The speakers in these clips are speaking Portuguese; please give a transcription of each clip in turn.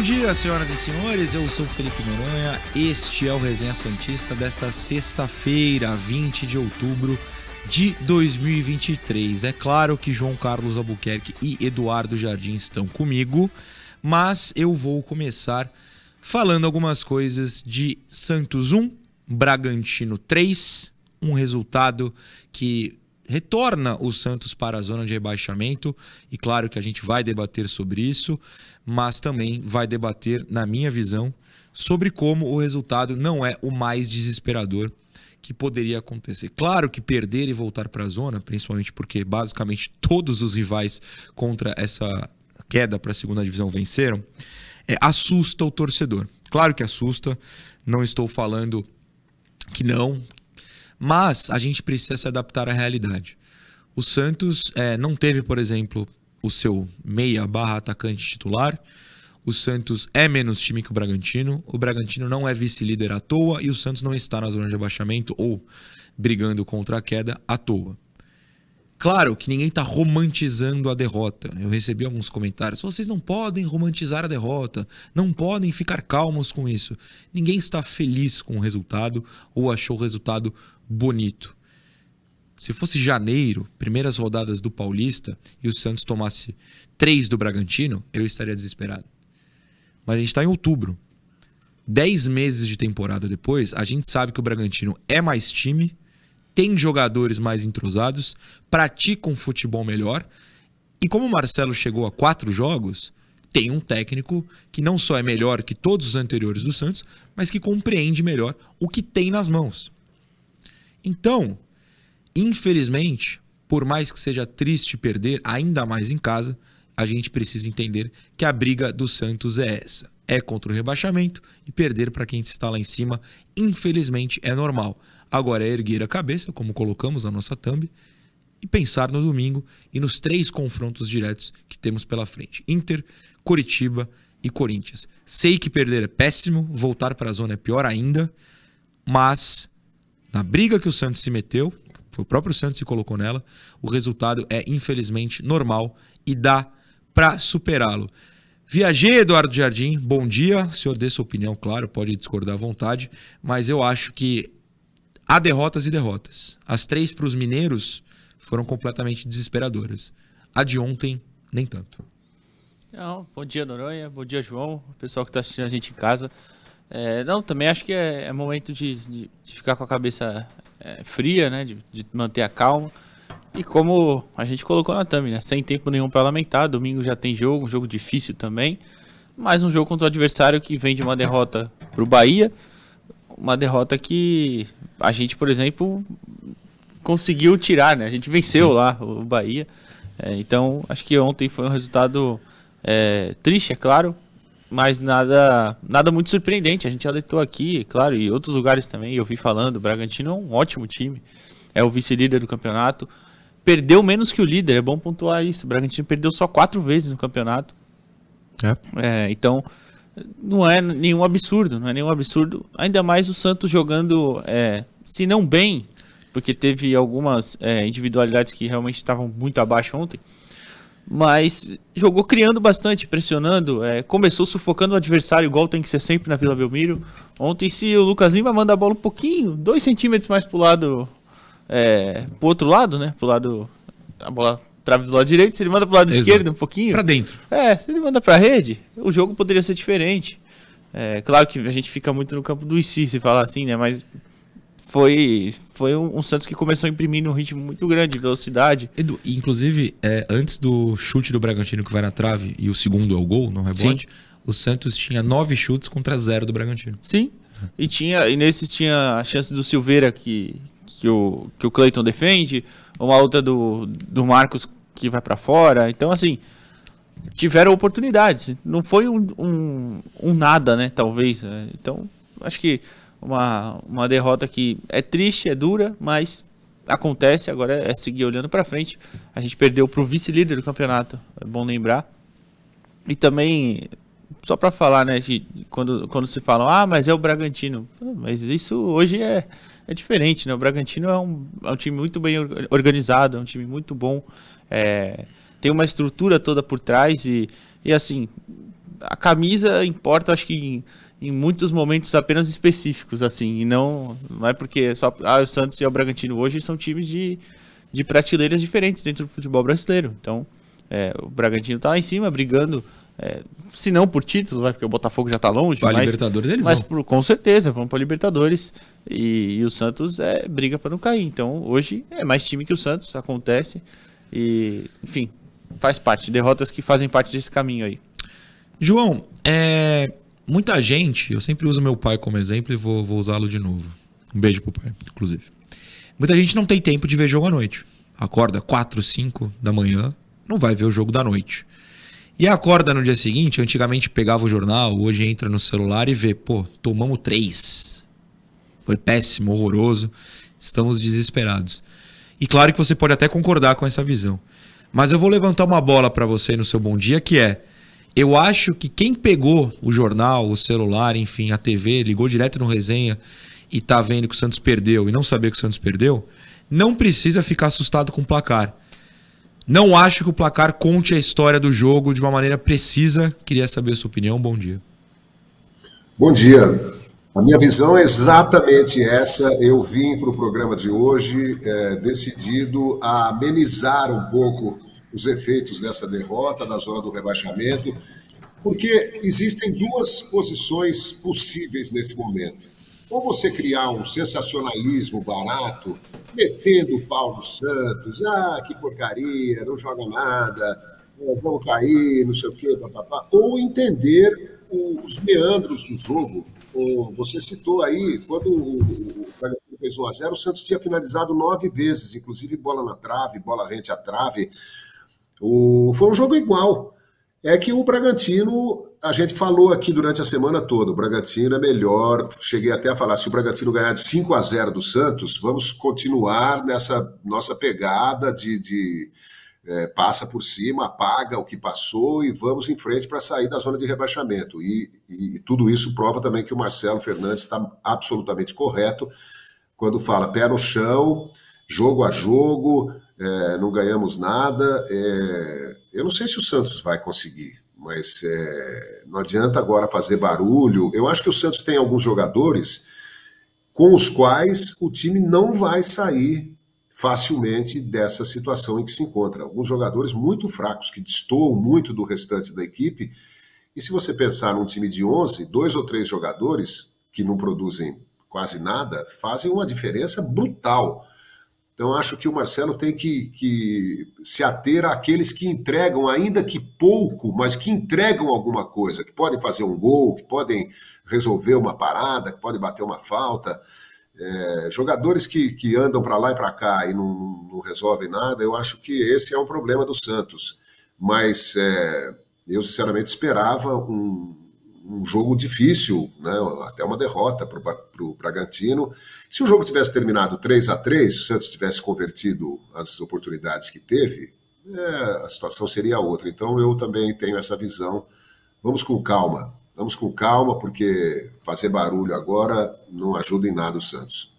Bom dia, senhoras e senhores. Eu sou Felipe Noronha. Este é o Resenha Santista desta sexta-feira, 20 de outubro de 2023. É claro que João Carlos Albuquerque e Eduardo Jardim estão comigo, mas eu vou começar falando algumas coisas de Santos 1, Bragantino 3, um resultado que retorna o Santos para a zona de rebaixamento e claro que a gente vai debater sobre isso, mas também vai debater, na minha visão, sobre como o resultado não é o mais desesperador que poderia acontecer. Claro que perder e voltar para a zona, principalmente porque basicamente todos os rivais contra essa queda para a segunda divisão venceram, é, assusta o torcedor. Claro que assusta, não estou falando que não, mas a gente precisa se adaptar à realidade. O Santos é, não teve, por exemplo, o seu meia barra atacante titular. O Santos é menos time que o Bragantino. O Bragantino não é vice-líder à toa e o Santos não está na zona de abaixamento ou brigando contra a queda à toa. Claro que ninguém está romantizando a derrota. Eu recebi alguns comentários. Vocês não podem romantizar a derrota, não podem ficar calmos com isso. Ninguém está feliz com o resultado ou achou o resultado bonito. Se fosse janeiro, primeiras rodadas do Paulista, e o Santos tomasse três do Bragantino, eu estaria desesperado. Mas a gente está em outubro. Dez meses de temporada depois, a gente sabe que o Bragantino é mais time, tem jogadores mais entrosados, pratica um futebol melhor. E como o Marcelo chegou a quatro jogos, tem um técnico que não só é melhor que todos os anteriores do Santos, mas que compreende melhor o que tem nas mãos. Então, infelizmente, por mais que seja triste perder, ainda mais em casa, a gente precisa entender que a briga do Santos é essa. É contra o rebaixamento e perder para quem está lá em cima, infelizmente, é normal. Agora é erguer a cabeça, como colocamos na nossa thumb, e pensar no domingo e nos três confrontos diretos que temos pela frente: Inter, Coritiba e Corinthians. Sei que perder é péssimo, voltar para a zona é pior ainda, mas na briga que o Santos se meteu, foi o próprio Santos que se colocou nela, o resultado é infelizmente normal e dá para superá-lo. Viajei, Eduardo Jardim, bom dia. O senhor dê sua opinião, claro, pode discordar à vontade, mas eu acho que há derrotas e derrotas. As três para os mineiros foram completamente desesperadoras. A de ontem, nem tanto. Não, bom dia, Noronha. Bom dia, João. O pessoal que está assistindo a gente em casa. É, não, também acho que é, é momento de, de, de, ficar com a cabeça é, fria, né? De, de, manter a calma. E como a gente colocou na thumb, né? Sem tempo nenhum para lamentar. Domingo já tem jogo, um jogo difícil também. Mais um jogo contra o adversário que vem de uma derrota para o Bahia. Uma derrota que a gente, por exemplo, conseguiu tirar, né? A gente venceu Sim. lá o Bahia. É, então, acho que ontem foi um resultado é, triste, é claro, mas nada nada muito surpreendente. A gente alertou aqui, claro, e outros lugares também, eu vi falando, o Bragantino é um ótimo time, é o vice-líder do campeonato, perdeu menos que o líder, é bom pontuar isso, o Bragantino perdeu só quatro vezes no campeonato. É. é então, não é nenhum absurdo, não é nenhum absurdo, ainda mais o Santos jogando, é, se não bem, porque teve algumas é, individualidades que realmente estavam muito abaixo ontem, mas jogou criando bastante, pressionando, é, começou sufocando o adversário, igual tem que ser sempre na Vila Belmiro. Ontem, se o Lucas Lima manda a bola um pouquinho, dois centímetros mais pro lado, é, pro outro lado, né? Pro lado, a bola trave do lado direito, se ele manda pro lado Exato. esquerdo um pouquinho. Pra dentro. É, se ele manda pra rede, o jogo poderia ser diferente. É, claro que a gente fica muito no campo do IC, se falar assim, né? Mas foi, foi um, um, Santos que começou a imprimir um ritmo muito grande, de velocidade. Edu, inclusive, é, antes do chute do Bragantino que vai na trave e o segundo é o gol, no rebote, Sim. o Santos tinha nove chutes contra zero do Bragantino. Sim. E, tinha, e nesses tinha a chance do Silveira que, que o, que o Cleiton defende, uma outra do, do Marcos que vai para fora. Então, assim, tiveram oportunidades. Não foi um, um, um nada, né? Talvez. Né? Então, acho que uma, uma derrota que é triste, é dura, mas acontece. Agora é seguir olhando para frente. A gente perdeu para o vice-líder do campeonato, é bom lembrar. E também, só para falar, né, de, quando, quando se fala, ah, mas é o Bragantino. Mas isso hoje é, é diferente, né? O Bragantino é um, é um time muito bem organizado, é um time muito bom. É, tem uma estrutura toda por trás e, e assim, a camisa importa, acho que em, muitos momentos apenas específicos, assim, e não, não é porque só ah, o Santos e o Bragantino hoje são times de, de prateleiras diferentes dentro do futebol brasileiro. Então, é, o Bragantino está lá em cima brigando, é, se não por título, vai, porque o Botafogo já está longe, pra mas, Libertadores eles mas por, com certeza, vamos para Libertadores e, e, o Santos é briga para não cair. Então, hoje é mais time que o Santos, acontece e, enfim, faz parte, derrotas que fazem parte desse caminho aí. João, é, muita gente, eu sempre uso meu pai como exemplo e vou, vou usá-lo de novo. Um beijo pro pai, inclusive. Muita gente não tem tempo de ver jogo à noite. Acorda 4, 5 da manhã, não vai ver o jogo da noite. E acorda no dia seguinte, antigamente pegava o jornal, hoje entra no celular e vê, pô, tomamos três. Foi péssimo, horroroso, estamos desesperados. E claro que você pode até concordar com essa visão. Mas eu vou levantar uma bola para você no seu bom dia, que é: eu acho que quem pegou o jornal, o celular, enfim, a TV, ligou direto no resenha e tá vendo que o Santos perdeu e não sabia que o Santos perdeu, não precisa ficar assustado com o placar. Não acho que o placar conte a história do jogo de uma maneira precisa. Queria saber a sua opinião. Bom dia. Bom dia. A minha visão é exatamente essa. Eu vim para o programa de hoje é, decidido a amenizar um pouco os efeitos dessa derrota da zona do rebaixamento, porque existem duas posições possíveis nesse momento. Ou você criar um sensacionalismo barato, metendo o pau no Santos, ah, que porcaria, não joga nada, é, vão cair, não sei o quê, papapá. ou entender os meandros do jogo você citou aí, quando o Bragantino fez 1 a 0 o Santos tinha finalizado nove vezes, inclusive bola na trave, bola rente à trave. O, foi um jogo igual. É que o Bragantino, a gente falou aqui durante a semana toda, o Bragantino é melhor. Cheguei até a falar: se o Bragantino ganhar de 5 a 0 do Santos, vamos continuar nessa nossa pegada de, de é, passa por cima, apaga o que passou e vamos em frente para sair da zona de rebaixamento. E, e, e, tudo isso prova também que o Marcelo Fernandes está absolutamente correto quando fala pé no chão, jogo a jogo, é, não ganhamos nada. É, eu não sei se o Santos vai conseguir, mas é, não adianta agora fazer barulho. Eu acho que o Santos tem alguns jogadores com os quais o time não vai sair facilmente dessa situação em que se encontra. Alguns jogadores muito fracos, que destoam muito do restante da equipe. E se você pensar num time de 11, dois ou três jogadores que não produzem quase nada, fazem uma diferença brutal. Então, acho que o Marcelo tem que, que, se ater àqueles que entregam, ainda que pouco, mas que entregam alguma coisa, que podem fazer um gol, que podem resolver uma parada, que podem bater uma falta. É, jogadores que, que andam para lá e para cá e não, não, resolvem nada, eu acho que esse é um problema do Santos. Mas é, eu, sinceramente, esperava um, um jogo difícil, né, até uma derrota para o Bragantino. Se o jogo tivesse terminado 3 a 3 se o Santos tivesse convertido as oportunidades que teve, é, a situação seria outra. Então eu também tenho essa visão. Vamos com calma. Vamos com calma, porque fazer barulho agora não ajuda em nada o Santos.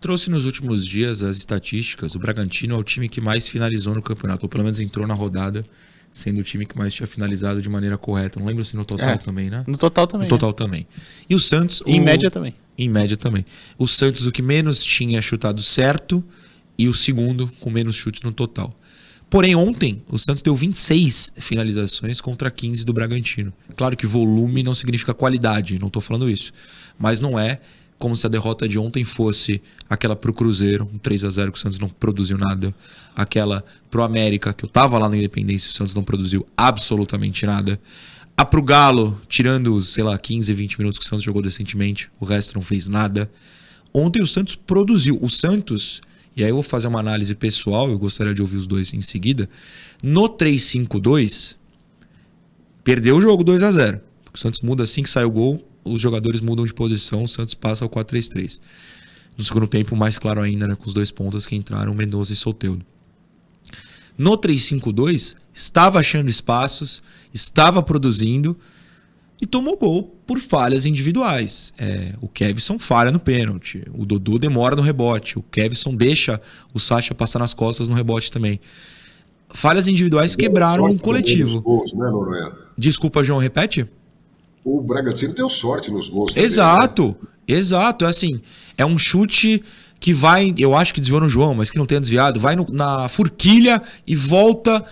Trouxe nos últimos dias as estatísticas. O Bragantino é o time que mais finalizou no campeonato, ou pelo menos entrou na rodada sendo o time que mais tinha finalizado de maneira correta. Não lembro se no total é, também, né? No total também. No total é. também. E o Santos. Em o... média também. Em média também. O Santos, o que menos tinha chutado certo, e o segundo com menos chutes no total. Porém, ontem, o Santos deu 26 finalizações contra 15 do Bragantino. Claro que volume não significa qualidade, não estou falando isso. Mas não é como se a derrota de ontem fosse aquela pro Cruzeiro, um 3 a 0 que o Santos não produziu nada, aquela pro América, que eu tava lá na Independência, o Santos não produziu absolutamente nada. A pro Galo, tirando os, sei lá, 15, 20 minutos que o Santos jogou decentemente, o resto não fez nada. Ontem o Santos produziu. O Santos e aí eu vou fazer uma análise pessoal, eu gostaria de ouvir os dois em seguida. No 3-5-2, perdeu o jogo 2 a 0 O Santos muda assim que sai o gol, os jogadores mudam de posição, o Santos passa ao 4-3-3. No segundo tempo, mais claro ainda, né, com os dois pontas que entraram, Mendoza e Solteudo. No 3-5-2, estava achando espaços, estava produzindo e tomou gol por falhas individuais. É, o Kevson falha no pênalti, o Dodô demora no rebote, o Kevson deixa o Sacha passar nas costas no rebote também. Falhas individuais quebraram o coletivo. Né, Desculpa, João, repete? O Bragantino deu sorte nos gols. Exato, também, né? exato. É assim, é um chute que vai, eu acho que desviou no João, mas que não tenha desviado, vai no, na forquilha e volta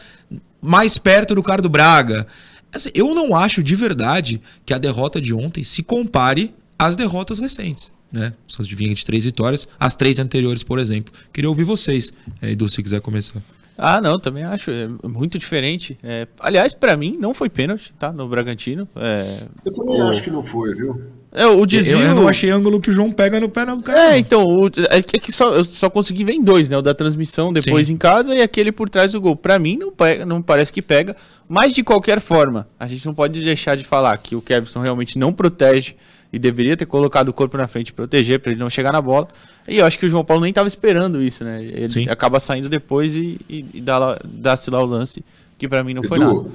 mais perto do cara do Braga. Assim, eu não acho de verdade que a derrota de ontem se compare às derrotas recentes. Né? Vinha de três vitórias, as três anteriores, por exemplo. Queria ouvir vocês, é, Edu, se quiser começar. Ah, não, também acho. É muito diferente. É, aliás, para mim, não foi pênalti, tá? No Bragantino. É, eu também o... acho que não foi, viu? É, o desvio... Eu, eu, não achei ângulo que o João pega no pé, não. Cara. É, então, o, é que só, eu só consegui ver em dois, né? O da transmissão depois Sim. em casa e aquele por trás do gol. Para mim, não, pega, não parece que pega. Mas, de qualquer forma, a gente não pode deixar de falar que o Kevson realmente não protege e deveria ter colocado o corpo na frente e proteger para ele não chegar na bola. E eu acho que o João Paulo nem estava esperando isso, né? Ele Sim. acaba saindo depois e, e, e dá-se dá lá o lance, que para mim não foi Edu, nada.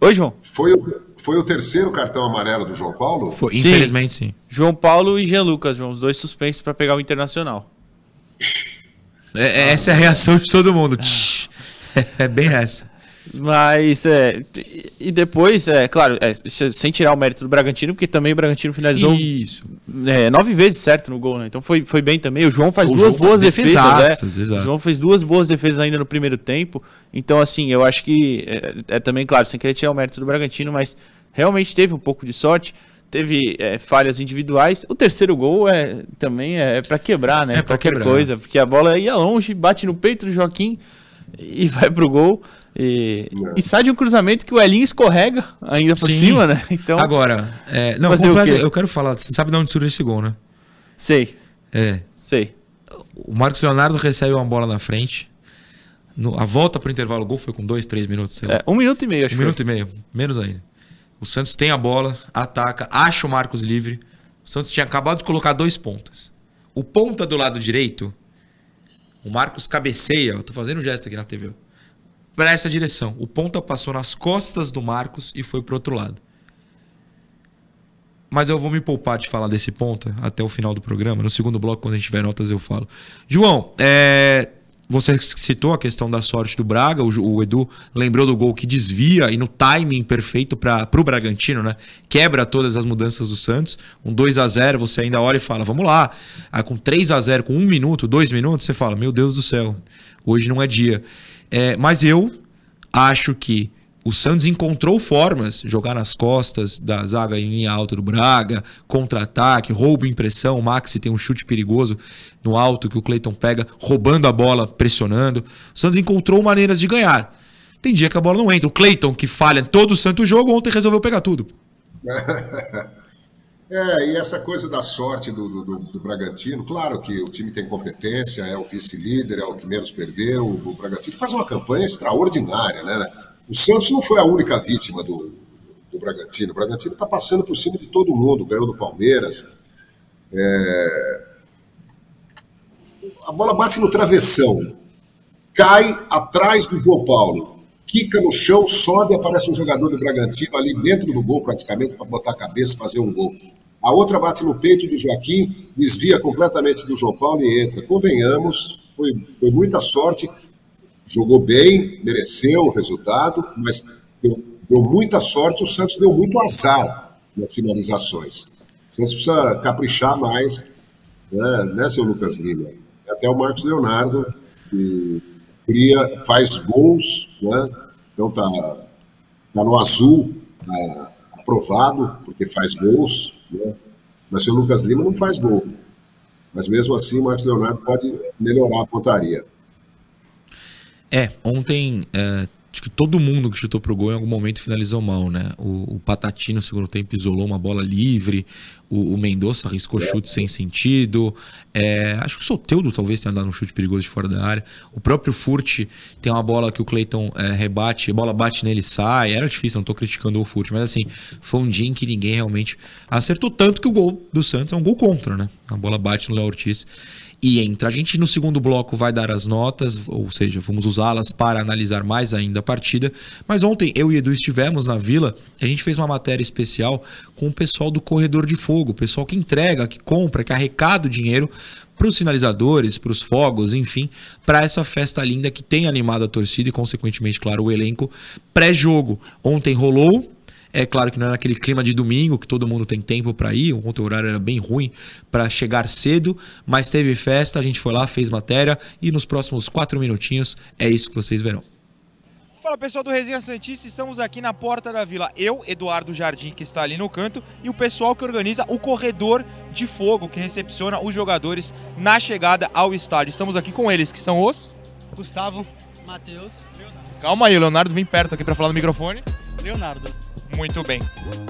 Oi, João. Foi o, foi o terceiro cartão amarelo do João Paulo? Foi, sim. Infelizmente, sim. João Paulo e Jean Lucas, João, os dois suspensos para pegar o Internacional. É, essa é a reação de todo mundo. é bem essa. Mas, é. E depois, é claro, é, sem tirar o mérito do Bragantino, porque também o Bragantino finalizou. Isso. É, nove vezes certo no gol, né? Então foi, foi bem também. O João faz o duas João boas defesas, né? O João fez duas boas defesas ainda no primeiro tempo. Então, assim, eu acho que. É, é, também, claro, sem querer tirar o mérito do Bragantino, mas realmente teve um pouco de sorte. Teve é, falhas individuais. O terceiro gol é também é, para quebrar, né? É Qualquer quebrar. coisa, porque a bola ia longe, bate no peito do Joaquim e vai pro gol. E, e, sai de um cruzamento que o Elinho escorrega ainda por Sim. cima, né? Então, Agora, é, não, completo, eu quero falar, você sabe de onde surge esse gol, né? Sei. É. Sei. O Marcos Leonardo recebe uma bola na frente. No, a volta para o intervalo gol foi com dois, três minutos, sei lá. É, um minuto e meio, acho Um minuto e meio, menos ainda. O Santos tem a bola, ataca, acha o Marcos livre. O Santos tinha acabado de colocar dois pontas. O ponta do lado direito, o Marcos cabeceia, eu tô fazendo um gesto aqui na TV para essa direção. O ponta passou nas costas do Marcos e foi para outro lado. Mas eu vou me poupar de falar desse ponta até o final do programa. No segundo bloco, quando a gente tiver notas, eu falo. João, é... você citou a questão da sorte do Braga. O, Edu lembrou do gol que desvia e no timing perfeito para o Bragantino, né? Quebra todas as mudanças do Santos. Um 2 a 0 você ainda olha e fala, vamos lá. Aí com 3 a 0 com um minuto, dois minutos, você fala, meu Deus do céu, hoje não é dia. É, mas eu acho que o Santos encontrou formas, jogar nas costas da zaga em linha alta do Braga, contra-ataque, roubo impressão, o Maxi tem um chute perigoso no alto que o Cleiton pega, roubando a bola, pressionando. O Santos encontrou maneiras de ganhar. Tem dia que a bola não entra. O Cleiton, que falha todo o santo jogo, ontem resolveu pegar tudo. É, e essa coisa da sorte do, do, do, Bragantino, claro que o time tem competência, é o vice-líder, é o que menos perdeu. O Bragantino faz uma campanha extraordinária, né? O Santos não foi a única vítima do, do Bragantino. O Bragantino está passando por cima de todo mundo, ganhou do Palmeiras. É... A bola bate no travessão, cai atrás do João Paulo, quica no chão, sobe, aparece um jogador do Bragantino ali dentro do gol praticamente para botar a cabeça e fazer um gol. A outra bate no peito do Joaquim, desvia completamente do João Paulo e entra. Convenhamos, foi, foi muita sorte. Jogou bem, mereceu o resultado, mas deu, deu muita sorte. O Santos deu muito azar nas finalizações. O Santos precisa caprichar mais, né, né seu Lucas Lima? Até o Marcos Leonardo, que cria, faz gols, né? então tá, tá no azul, tá aprovado, porque faz gols, né? Mas o Lucas Lima não faz gol. Mas mesmo assim, o Marcos Leonardo pode melhorar a pontaria. É, ontem é, acho que todo mundo que chutou pro gol em algum momento finalizou mal, né? O, o Patati no segundo tempo isolou uma bola livre, o, o Mendonça arriscou chute sem sentido. É, acho que o Soteudo talvez tenha dado um chute perigoso de fora da área. O próprio Furt tem uma bola que o Cleiton é, rebate, a bola bate nele e sai. Era difícil, não tô criticando o Furt, mas assim, foi um dia em que ninguém realmente acertou tanto que o gol do Santos é um gol contra, né? A bola bate no Léo Ortiz e entra. A gente no segundo bloco vai dar as notas, ou seja, vamos usá-las para analisar mais ainda a partida. Mas ontem eu e Edu estivemos na Vila, a gente fez uma matéria especial com o pessoal do Corredor de Fogo, o pessoal que entrega, que compra, que arrecada o dinheiro para os sinalizadores, para os fogos, enfim, para essa festa linda que tem animado a torcida e, consequentemente, claro, o elenco pré-jogo. Ontem rolou é claro que não é naquele clima de domingo que todo mundo tem tempo para ir, ontem o horário era bem ruim para chegar cedo, mas teve festa, a gente foi lá, fez matéria e nos próximos quatro minutinhos é isso que vocês verão. Fala pessoal do Resenha Santista, estamos aqui na porta da vila. Eu, Eduardo Jardim, que está ali no canto, e o pessoal que organiza o corredor de fogo, que recepciona os jogadores na chegada ao estádio. Estamos aqui com eles, que são os. Gustavo, Matheus, Calma aí, o Leonardo vem perto aqui para falar no microfone. Leonardo. Muito bem.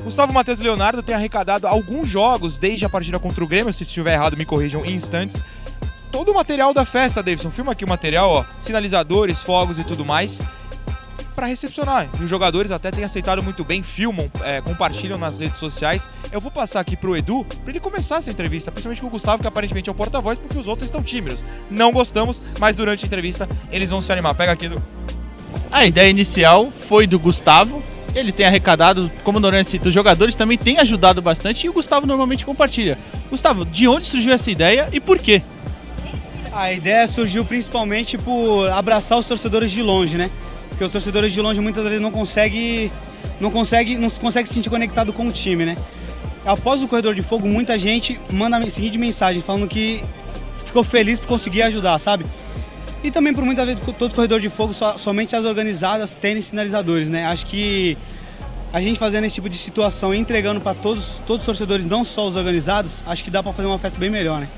Gustavo Matheus e Leonardo têm arrecadado alguns jogos desde a partida contra o Grêmio. Se estiver errado, me corrijam em instantes. Todo o material da festa, Davidson. Filma aqui o material, ó. Sinalizadores, fogos e tudo mais. Para recepcionar. Os jogadores até têm aceitado muito bem, filmam, é, compartilham nas redes sociais. Eu vou passar aqui pro Edu para ele começar essa entrevista, principalmente com o Gustavo, que aparentemente é o porta-voz, porque os outros estão tímidos. Não gostamos, mas durante a entrevista eles vão se animar. Pega aqui, Edu. A ideia inicial foi do Gustavo. Ele tem arrecadado, como o Noronha cita, os jogadores também têm ajudado bastante e o Gustavo normalmente compartilha. Gustavo, de onde surgiu essa ideia e por quê? A ideia surgiu principalmente por abraçar os torcedores de longe, né? Porque os torcedores de longe muitas vezes não conseguem não consegue, não consegue se sentir conectado com o time, né? Após o Corredor de Fogo, muita gente manda a seguinte mensagem falando que ficou feliz por conseguir ajudar, sabe? E também por muitas vezes todo corredor de fogo, só, somente as organizadas têm sinalizadores, né? Acho que a gente fazendo esse tipo de situação e entregando para todos, todos os torcedores, não só os organizados, acho que dá para fazer uma festa bem melhor, né?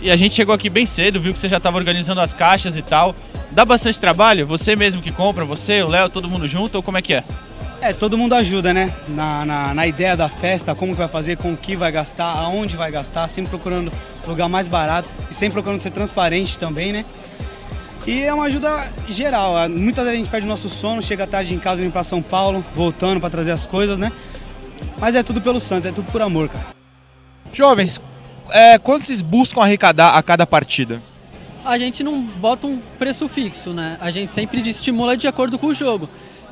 E a gente chegou aqui bem cedo, viu que você já estava organizando as caixas e tal. Dá bastante trabalho? Você mesmo que compra, você, o Léo, todo mundo junto ou como é que é? É, todo mundo ajuda, né? Na, na, na, ideia da festa, como que vai fazer, com o que vai gastar, aonde vai gastar, sempre procurando lugar mais barato e sempre procurando ser transparente também, né? E é uma ajuda geral. Muitas vezes a gente perde o nosso sono, chega tarde em casa, vem para São Paulo, voltando para trazer as coisas, né? Mas é tudo pelo santo, é tudo por amor, cara. Jovens, é, quanto vocês buscam arrecadar a cada partida? A gente não bota um preço fixo, né? A gente sempre estimula de acordo com o jogo.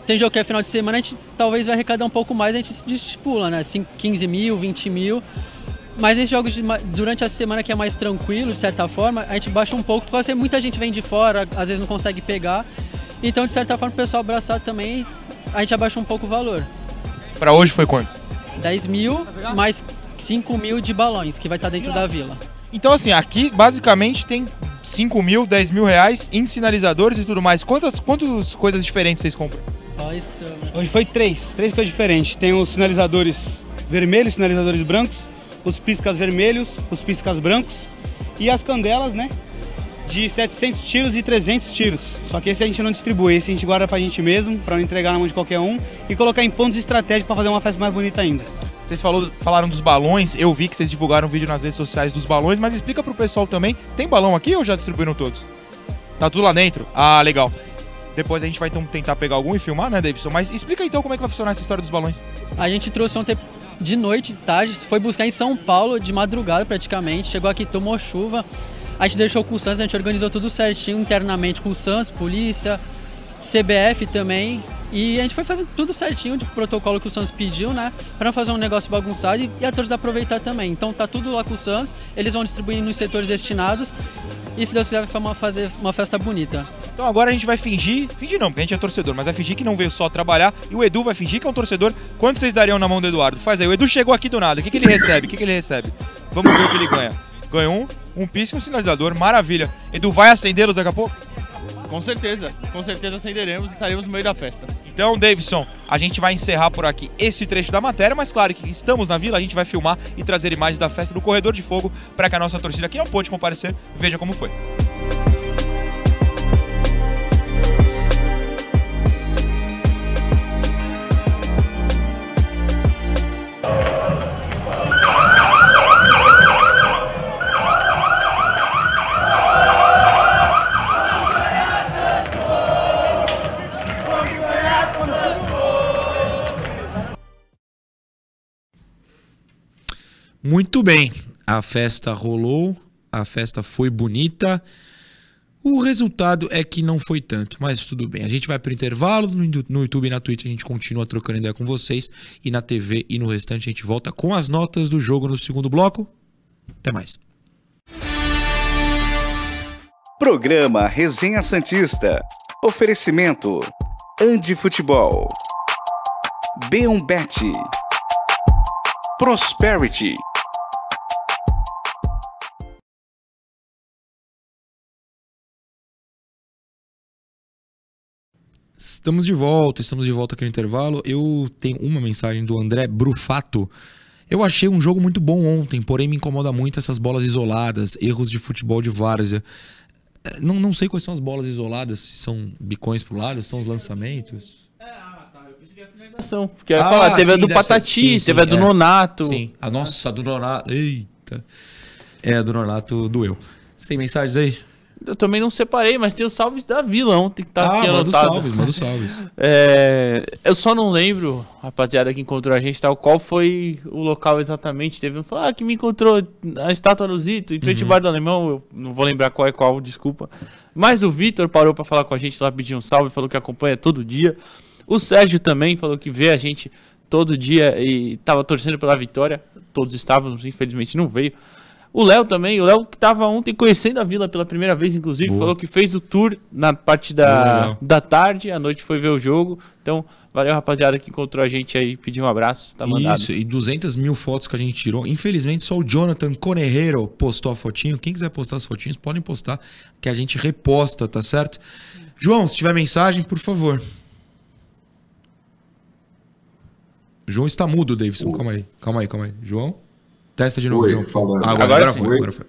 Tem jogo que é final de semana, a gente talvez vai arrecadar um pouco mais, a gente estipula, né? 15 mil, 20 mil. Mas esses jogos de, durante a semana que é mais tranquilo, de certa forma, a gente baixa um pouco, porque muita gente vem de fora, às vezes não consegue pegar. Então, de certa forma, o pessoal abraçado também, a gente abaixa um pouco o valor. Para hoje foi quanto? 10 mil, mais 5 mil de balões, que vai estar dentro da vila. Então, assim, aqui basicamente tem 5 mil, 10 mil reais em sinalizadores e tudo mais. Quantas, quantas coisas diferentes vocês compram? Hoje foi três, três coisas diferentes. Tem os sinalizadores vermelhos, sinalizadores brancos, os piscas vermelhos, os piscas brancos e as candelas, né? De 700 tiros e 300 tiros. Só que esse a gente não distribui, esse a gente guarda pra gente mesmo, pra não entregar na mão de qualquer um e colocar em pontos estratégicos para fazer uma festa mais bonita ainda. Vocês falou, falaram dos balões, eu vi que vocês divulgaram um vídeo nas redes sociais dos balões, mas explica pro pessoal também, tem balão aqui ou já distribuíram todos? Tá tudo lá dentro? Ah, legal. Depois a gente vai então tentar pegar algum e filmar, né, Davidson? Mas explica então como é que vai funcionar essa história dos balões. A gente trouxe ontem de noite, tarde, foi buscar em São Paulo de madrugada praticamente, chegou aqui, tomou chuva. A gente deixou com o Santos, a gente organizou tudo certinho internamente com o Santos, polícia, CBF também. E a gente foi fazendo tudo certinho de protocolo que o Santos pediu, né? Pra não fazer um negócio bagunçado e, a torcida aproveitar também. Então tá tudo lá com o Santos, eles vão distribuir nos setores destinados. E se Deus quiser, vai fazer uma festa bonita. Então agora a gente vai fingir, fingir não, porque a gente é torcedor, mas vai fingir que não veio só trabalhar e o Edu vai fingir que é um torcedor. Quanto vocês dariam na mão do Eduardo? Faz aí, o Edu chegou aqui do nada, o que, que ele recebe? O que, que ele recebe? Vamos ver o que ele ganha. Ganha um, um pisco e um sinalizador, maravilha. Edu, vai acendê-los daqui a pouco? Com certeza, com certeza acenderemos e estaremos no meio da festa. Então, Davidson, a gente vai encerrar por aqui esse trecho da matéria, mas claro que estamos na vila, a gente vai filmar e trazer imagens da festa do Corredor de Fogo para que a nossa torcida que não pôde comparecer veja como foi. Muito bem. A festa rolou, a festa foi bonita. O resultado é que não foi tanto, mas tudo bem. A gente vai pro intervalo no Yu- no YouTube e na Twitch, a gente continua trocando ideia com vocês e na TV e no restante a gente volta com as notas do jogo no segundo bloco. Até mais. Programa Resenha Santista. Oferecimento: Andi Futebol. B1Bet. Prosperity. Estamos de volta, estamos de volta aqui no intervalo. Eu tenho uma mensagem do André Brufato. Eu achei um jogo muito bom ontem, porém me incomoda muito essas bolas isoladas, erros de futebol de várzea. Eh, Não, não sei quais são as bolas isoladas, se são bicões pro lado, se são os lançamentos. Finalização. Porque eu ia Ah, falar, teve a sim, do deve ser- Patati, sim, sim, teve a do é. Nonato. Sim, a nossa, a do Nonato. Eita. É, a do Nonato doeu. Você tem mensagens aí? Eu também não separei, mas tem o salve da Vila ontem que tá ah, aqui anotado. salves, manda os salves. É, eu só não lembro, rapaziada que encontrou a gente, tal, qual foi o local exatamente. Teve um falou, ah, que me encontrou a estátua do Zito, em frente ao bar do Alemão. Eu não vou lembrar qual é qual, desculpa. Mas o Vitor parou pra falar com a gente lá, pediu um salve, falou que acompanha todo dia. O Sérgio também falou que vê a gente todo dia e tava torcendo pela vitória. Todos estávamos, infelizmente não veio. O Léo também, o Léo que tava ontem conhecendo a vila pela primeira vez, inclusive, Boa. falou que fez o tour na parte Boa, da, Léo. da tarde, à noite foi ver o jogo. Então, valeu rapaziada que encontrou a gente aí, pediu um abraço, tá mandado. Isso, e 200 mil fotos que a gente tirou. Infelizmente, só o Jonathan Conerreiro postou a fotinho. Quem quiser postar as fotinhos, podem postar, que a gente reposta, tá certo? João, se tiver mensagem, por favor. João está mudo, Davidson. Calma aí, calma aí, calma aí. João? Testa de novo, Oi, falando. Ah, agora, Agora agora sim. foi, Oi. agora foi.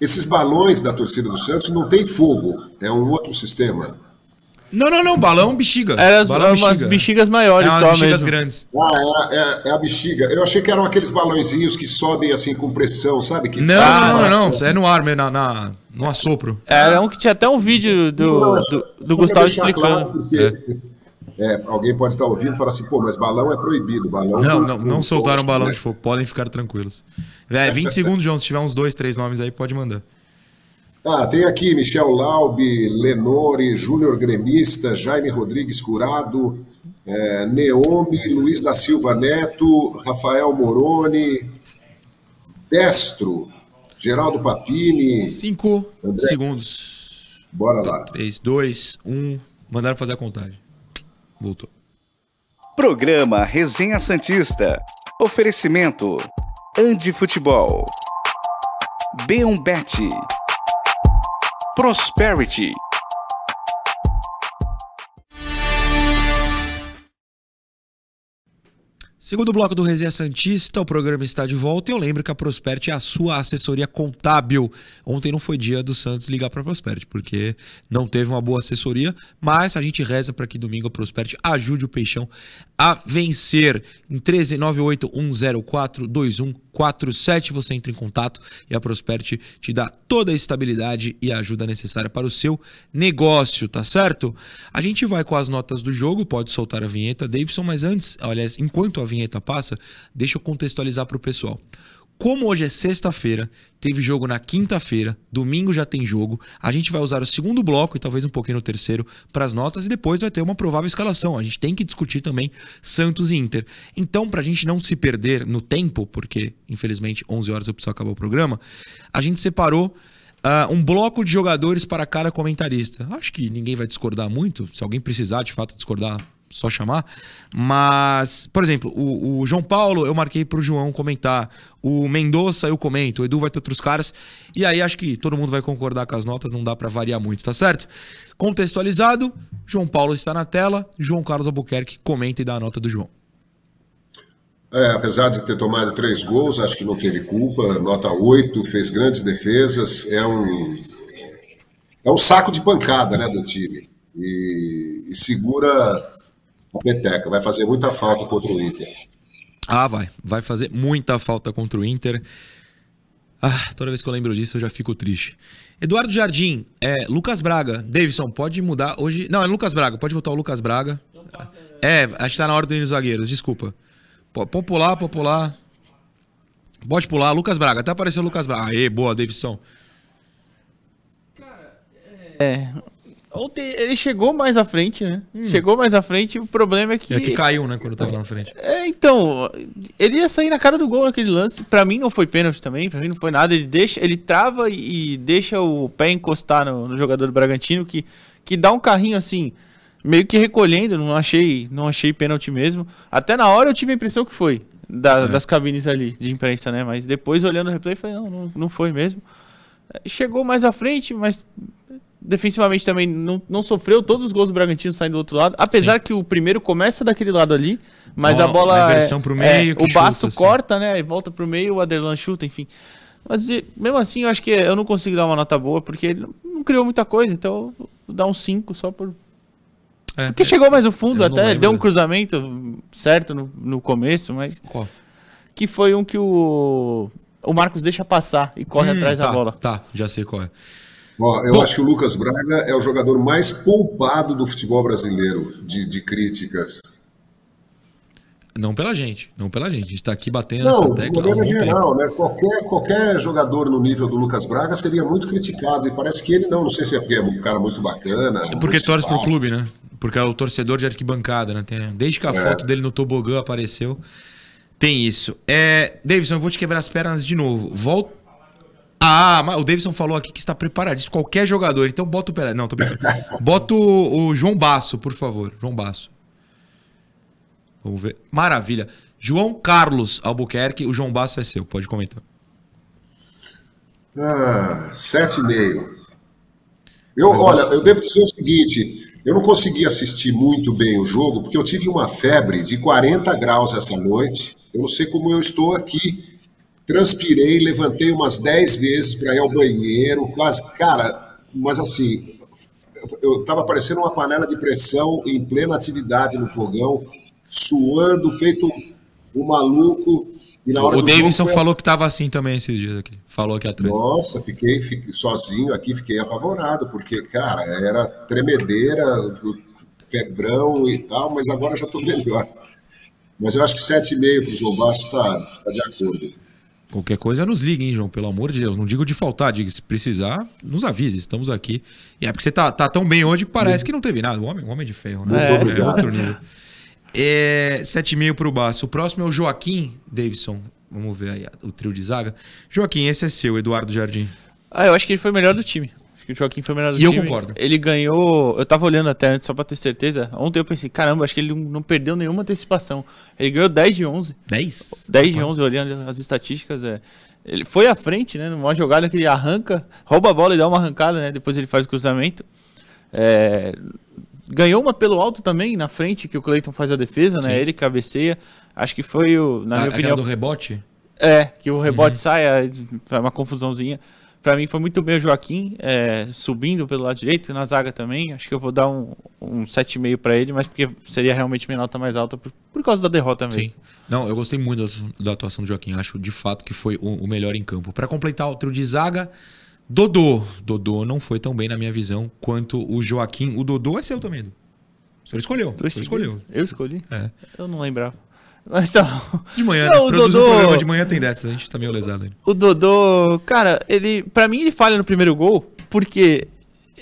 Esses balões da torcida do Santos não tem fogo, é um outro sistema. Não, não, não, balão bexiga. Era as- balão eram umas bexigas É maiores umas só bexigas mesmo. grandes. Ah, é, é- é a bexiga. Eu achei que eram aqueles balãozinhos que sobem assim com pressão, sabe? Que Não, não, lá. não, não, é no ar, mesmo, na, na, no assopro. Era um que tinha até um vídeo do, Não, é do, do Gustavo explicando. claro, porque, é, alguém pode estar ouvindo e falar assim, pô, mas balão é proibido. Balão Não, não, não soltaram poste, balão né? de fogo, podem ficar tranquilos. É, 20 segundos, João, se tiver uns dois, três nomes aí, pode mandar. Ah, tem aqui Michel Laube, Lenore, Júnior Gremista, Jaime Rodrigues Curado, é, Neome, Luiz da Silva Neto, Rafael Moroni, Destro, Geraldo Papini. Cinco segundos. Bora lá. 3, 2, 1. Mandaram fazer a contagem. Voltou. Programa Resenha Santista. Oferecimento: Andi Futebol. B1Bet. Prosperity. Segundo bloco do Resenha Santista, o programa está de volta e eu lembro que a Prosperity é a sua assessoria contábil. Ontem não foi dia do Santos ligar para a Prosperity, porque não teve uma boa assessoria, mas a gente reza para que domingo a Prosperity ajude o Peixão a vencer. Em 13981042147 você entra em contato e a Prosperity te dá toda a estabilidade e a ajuda necessária para o seu negócio, tá certo? A gente vai com as notas do jogo, pode soltar a vinheta, Davidson, mas antes, aliás, enquanto a vinheta passa, deixa eu contextualizar para o pessoal. Como hoje é sexta-feira, teve jogo na quinta-feira, domingo já tem jogo. A gente vai usar o segundo bloco e talvez um pouquinho no terceiro para as notas e depois vai ter uma provável escalação. A gente tem que discutir também Santos e Inter. Então, para a gente não se perder no tempo, porque infelizmente 11 horas eu preciso acabar o programa, a gente separou ah, um bloco de jogadores para cada comentarista. Acho que ninguém vai discordar muito. Se alguém precisar de fato discordar, só chamar. Mas, por exemplo, o, o João Paulo eu marquei pro João comentar. O Mendonça eu comento. O Edu vai ter outros caras. E aí acho que todo mundo vai concordar com as notas, não dá para variar muito, tá certo? Contextualizado, João Paulo está na tela. João Carlos Albuquerque comenta e dá a nota do João. É, apesar de ter tomado três gols, acho que não teve culpa. Nota 8, fez grandes defesas. É um, é um saco de pancada né, do time. E, e segura a peteca. Vai fazer muita falta contra o Inter. Ah, vai. Vai fazer muita falta contra o Inter. Ah, toda vez que eu lembro disso eu já fico triste. Eduardo Jardim, é, Lucas Braga. Davidson, pode mudar hoje. Não, é Lucas Braga, pode botar o Lucas Braga. É, acho que tá na ordem dos zagueiros, desculpa. Po- Popular, popular. Pode pular, Lucas Braga. Até apareceu o Lucas Braga. Aê, boa, Davidson. É. Ontem ele chegou mais à frente, né? Chegou mais à frente, o problema é que. É que caiu, né, quando tava lá na frente. É, então, ele ia sair na cara do gol naquele lance. Pra mim não foi pênalti também, pra mim não foi nada. Ele deixa, ele trava e deixa o pé encostar no, no jogador do Bragantino que, que dá um carrinho assim, meio que recolhendo, não achei, não achei pênalti mesmo. Até na hora eu tive a impressão que foi da- das cabines ali de imprensa, né? Mas depois olhando o replay, falei, não, não, não foi mesmo. É, Chegou mais à frente, mas defensivamente também não, não sofreu todos os gols do Bragantino saindo do outro lado. Apesar que o primeiro começa daquele lado ali, mas Ó, a bola. a inversão pro meio que o Basto chuta, assim. corta, né? E volta pro meio, o Aderlan chuta, enfim. Mas mesmo assim, eu acho que eu não consigo dar uma nota boa, porque ele não- criou muita coisa, então vou dar um 5 só por. É, Porque chegou mais no fundo, até lembro. deu um cruzamento certo no, no começo, mas. Qual? Que foi um que o. O Marcos deixa passar e corre Hum, atrás tá, da bola. Tá, já sei qual é. Ó, eu Bom. acho que o Lucas Braga é o jogador mais poupado do futebol brasileiro de, de críticas. Não pela gente, não pela gente. A gente tá aqui batendo Não, nessa de tecla maneira bom tempo. geral, né? Qualquer, qualquer jogador no nível do Lucas Braga seria muito criticado. E parece que ele não. Não sei se é porque é um cara muito bacana. Porque muito torce pro simpático. clube, né? Porque é o torcedor de arquibancada, né? Tem- desde que a É. foto dele no tobogã apareceu, tem isso. É, Davidson, eu vou te quebrar as pernas de novo. Volta. Ah, mas o Davidson falou aqui que está preparadíssimo. Qualquer jogador. Então bota o. pera- Não, tô brincando. Bota o, o João Basso, por favor. João Basso. Vamos ver. Maravilha. João Carlos Albuquerque, o João Basso é seu. Pode comentar. Ah, sete e meio. Eu, olha, eu devo dizer o seguinte: eu não consegui assistir muito bem o jogo, porque eu tive uma febre de 40 graus essa noite. Eu não sei como eu estou aqui. Transpirei, levantei umas 10 vezes para ir ao banheiro, quase. Cara, mas assim, eu estava parecendo uma panela de pressão em plena atividade no fogão, suando, feito um maluco. E na hora O Davidson foi falou que tava assim também esses dias aqui. Falou aqui atrás. nossa, fiquei, fiquei sozinho aqui, fiquei apavorado, porque, cara, era tremedeira, febrão e tal, mas agora já estou melhor. Mas eu acho que 7,5 para o João Basso está tá de acordo. Qualquer coisa nos ligue, hein, João? Pelo amor de Deus. Não digo de faltar, digo, se precisar, nos avise, estamos aqui. E é porque você tá, tá tão bem hoje que parece que não teve nada. O homem, o homem de ferro, né? Muito obrigado. outro nível. É, 7,5 pro Baço. O próximo é o Joaquim Davidson. Vamos ver aí o trio de zaga. Joaquim, esse é seu, Eduardo Jardim. Ah, eu acho que ele foi o melhor do time. Acho que o Joaquim foi o melhor do E eu time. concordo. Ele ganhou. Eu tava olhando até antes, só pra ter certeza. Ontem eu pensei, caramba, acho que ele não- perdeu nenhuma antecipação. Ele ganhou 10 de 11. 10? 10 de 11, olhando as estatísticas. É. Ele foi à frente, né? Numa jogada que ele arranca, rouba a bola e dá uma arrancada, né? Depois ele faz o cruzamento. É, Ganhou uma pelo alto também, na frente, que o Cleiton faz a defesa, né? Sim. Ele cabeceia. Acho que foi o, na Ah, minha opinião. do rebote? É, que o Uhum. rebote sai, é é uma confusãozinha. Pra mim foi muito bem o Joaquim, é, subindo pelo lado direito, na zaga também. Acho que eu vou dar um, um 7,5 pra ele, mas porque seria realmente minha nota mais alta por, por causa da derrota mesmo. Sim. Não, eu gostei muito da, da atuação do Joaquim. Acho de fato que foi o, o melhor em campo. Pra completar o trio de zaga, Dodô. Dodô não foi tão bem na minha visão quanto o Joaquim. O Dodô é seu também. O senhor escolheu. O senhor escolheu. Eu escolhi? É. Eu não lembrava. Mas De manhã, Não, né? o Produz Dodô- um programa de manhã tem dessas. A gente tá meio lesado ainda. o Dodô, cara, ele, pra mim ele falha no primeiro gol, porque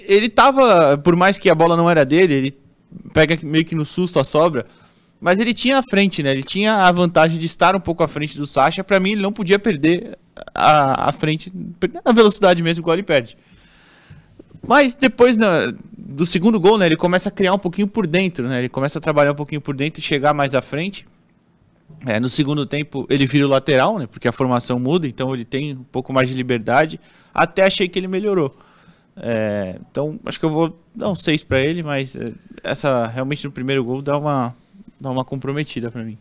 ele tava, por mais que a bola não era dele, ele pega meio que no susto a sobra, mas ele tinha a frente, né? Ele tinha a vantagem de estar um pouco à frente do Sacha. Pra mim, ele não podia perder a, a frente, na velocidade mesmo, igual ele perde. Mas depois na- do segundo gol, né, ele começa a criar um pouquinho por dentro, né? Ele começa a trabalhar um pouquinho por dentro e chegar mais à frente. É, no segundo tempo ele vira o lateral, né? Porque a formação muda, então ele tem um pouco mais de liberdade. Até achei que ele melhorou. É, então acho que eu vou dar um 6 pra ele, mas é, essa realmente no primeiro gol dá uma, dá uma comprometida pra mim.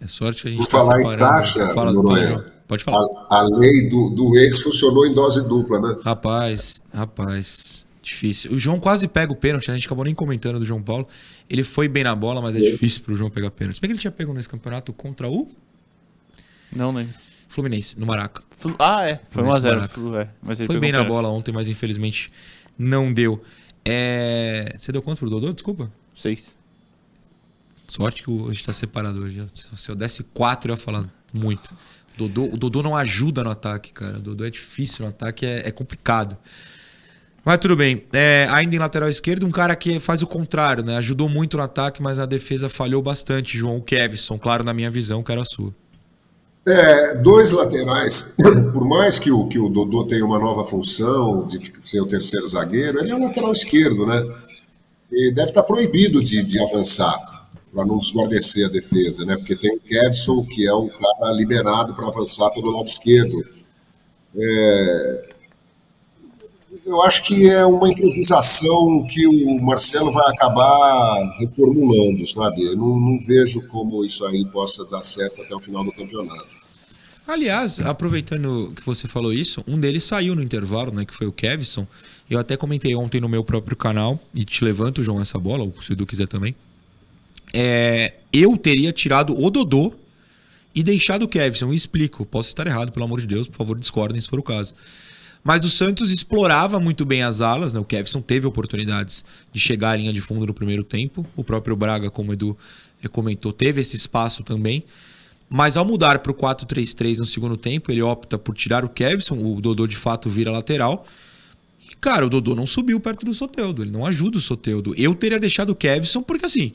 É sorte que a gente Por tá falar em separando. Sacha, Fala, Noronha. Pode falar. A, a lei do, do ex funcionou em dose dupla, né? Rapaz, rapaz, difícil. O João quase pega o pênalti, a gente acabou nem comentando do João Paulo. Ele foi bem na bola, mas é difícil pro João pegar pênalti. Se bem que ele tinha pego nesse campeonato contra o Não lembro. Fluminense, no Maraca. Flu- Ah, é. Foi Fluminense 1x0. Maraca. Flu- é, mas ele Foi bem na pênalti. bola ontem, mas infelizmente não deu. É... Você deu quanto pro Dodô? Desculpa. 6. Sorte que a gente tá separado hoje. Se eu desse 4, eu ia falar muito. Dodô, o Dodô não ajuda no ataque, cara. O Dodô é difícil no ataque, é, é complicado. Mas tudo bem. É, ainda em lateral esquerdo, um cara que faz o contrário, né? Ajudou muito no ataque, mas na defesa falhou bastante, João Kevson. Claro, na minha visão, que era a sua. É, dois laterais, por mais que o, que o Dodô tenha uma nova função de ser o terceiro zagueiro, ele é um lateral esquerdo, né? E deve estar proibido de, de avançar, para não desguardecer a defesa, né? Porque tem o Kevson, que é um cara liberado para avançar pelo lado esquerdo. É, eu acho que é uma improvisação que o Marcelo vai acabar reformulando, sabe? Eu não, não, vejo como isso aí possa dar certo até o final do campeonato. Aliás, aproveitando que você falou isso, um deles saiu no intervalo, né? Que foi o Kevson. Eu até comentei ontem no meu próprio canal, e te levanto, João, essa bola, ou se o Edu quiser também. É, eu teria tirado o Dodô e deixado o Kevson. Explico, posso estar errado, pelo amor de Deus, por favor, discordem se for o caso. Mas o Santos explorava muito bem as alas, né? O Kevson teve oportunidades de chegar à linha de fundo no primeiro tempo. O próprio Braga, como o Edu eh, comentou, teve esse espaço também. Mas ao mudar para o 4-3-3 no segundo tempo, ele opta por tirar o Kevson, o Dodô de fato vira lateral. E, cara, o Dodô não subiu perto do Soteudo, ele não ajuda o Soteudo. Eu teria deixado o Kevson, porque assim,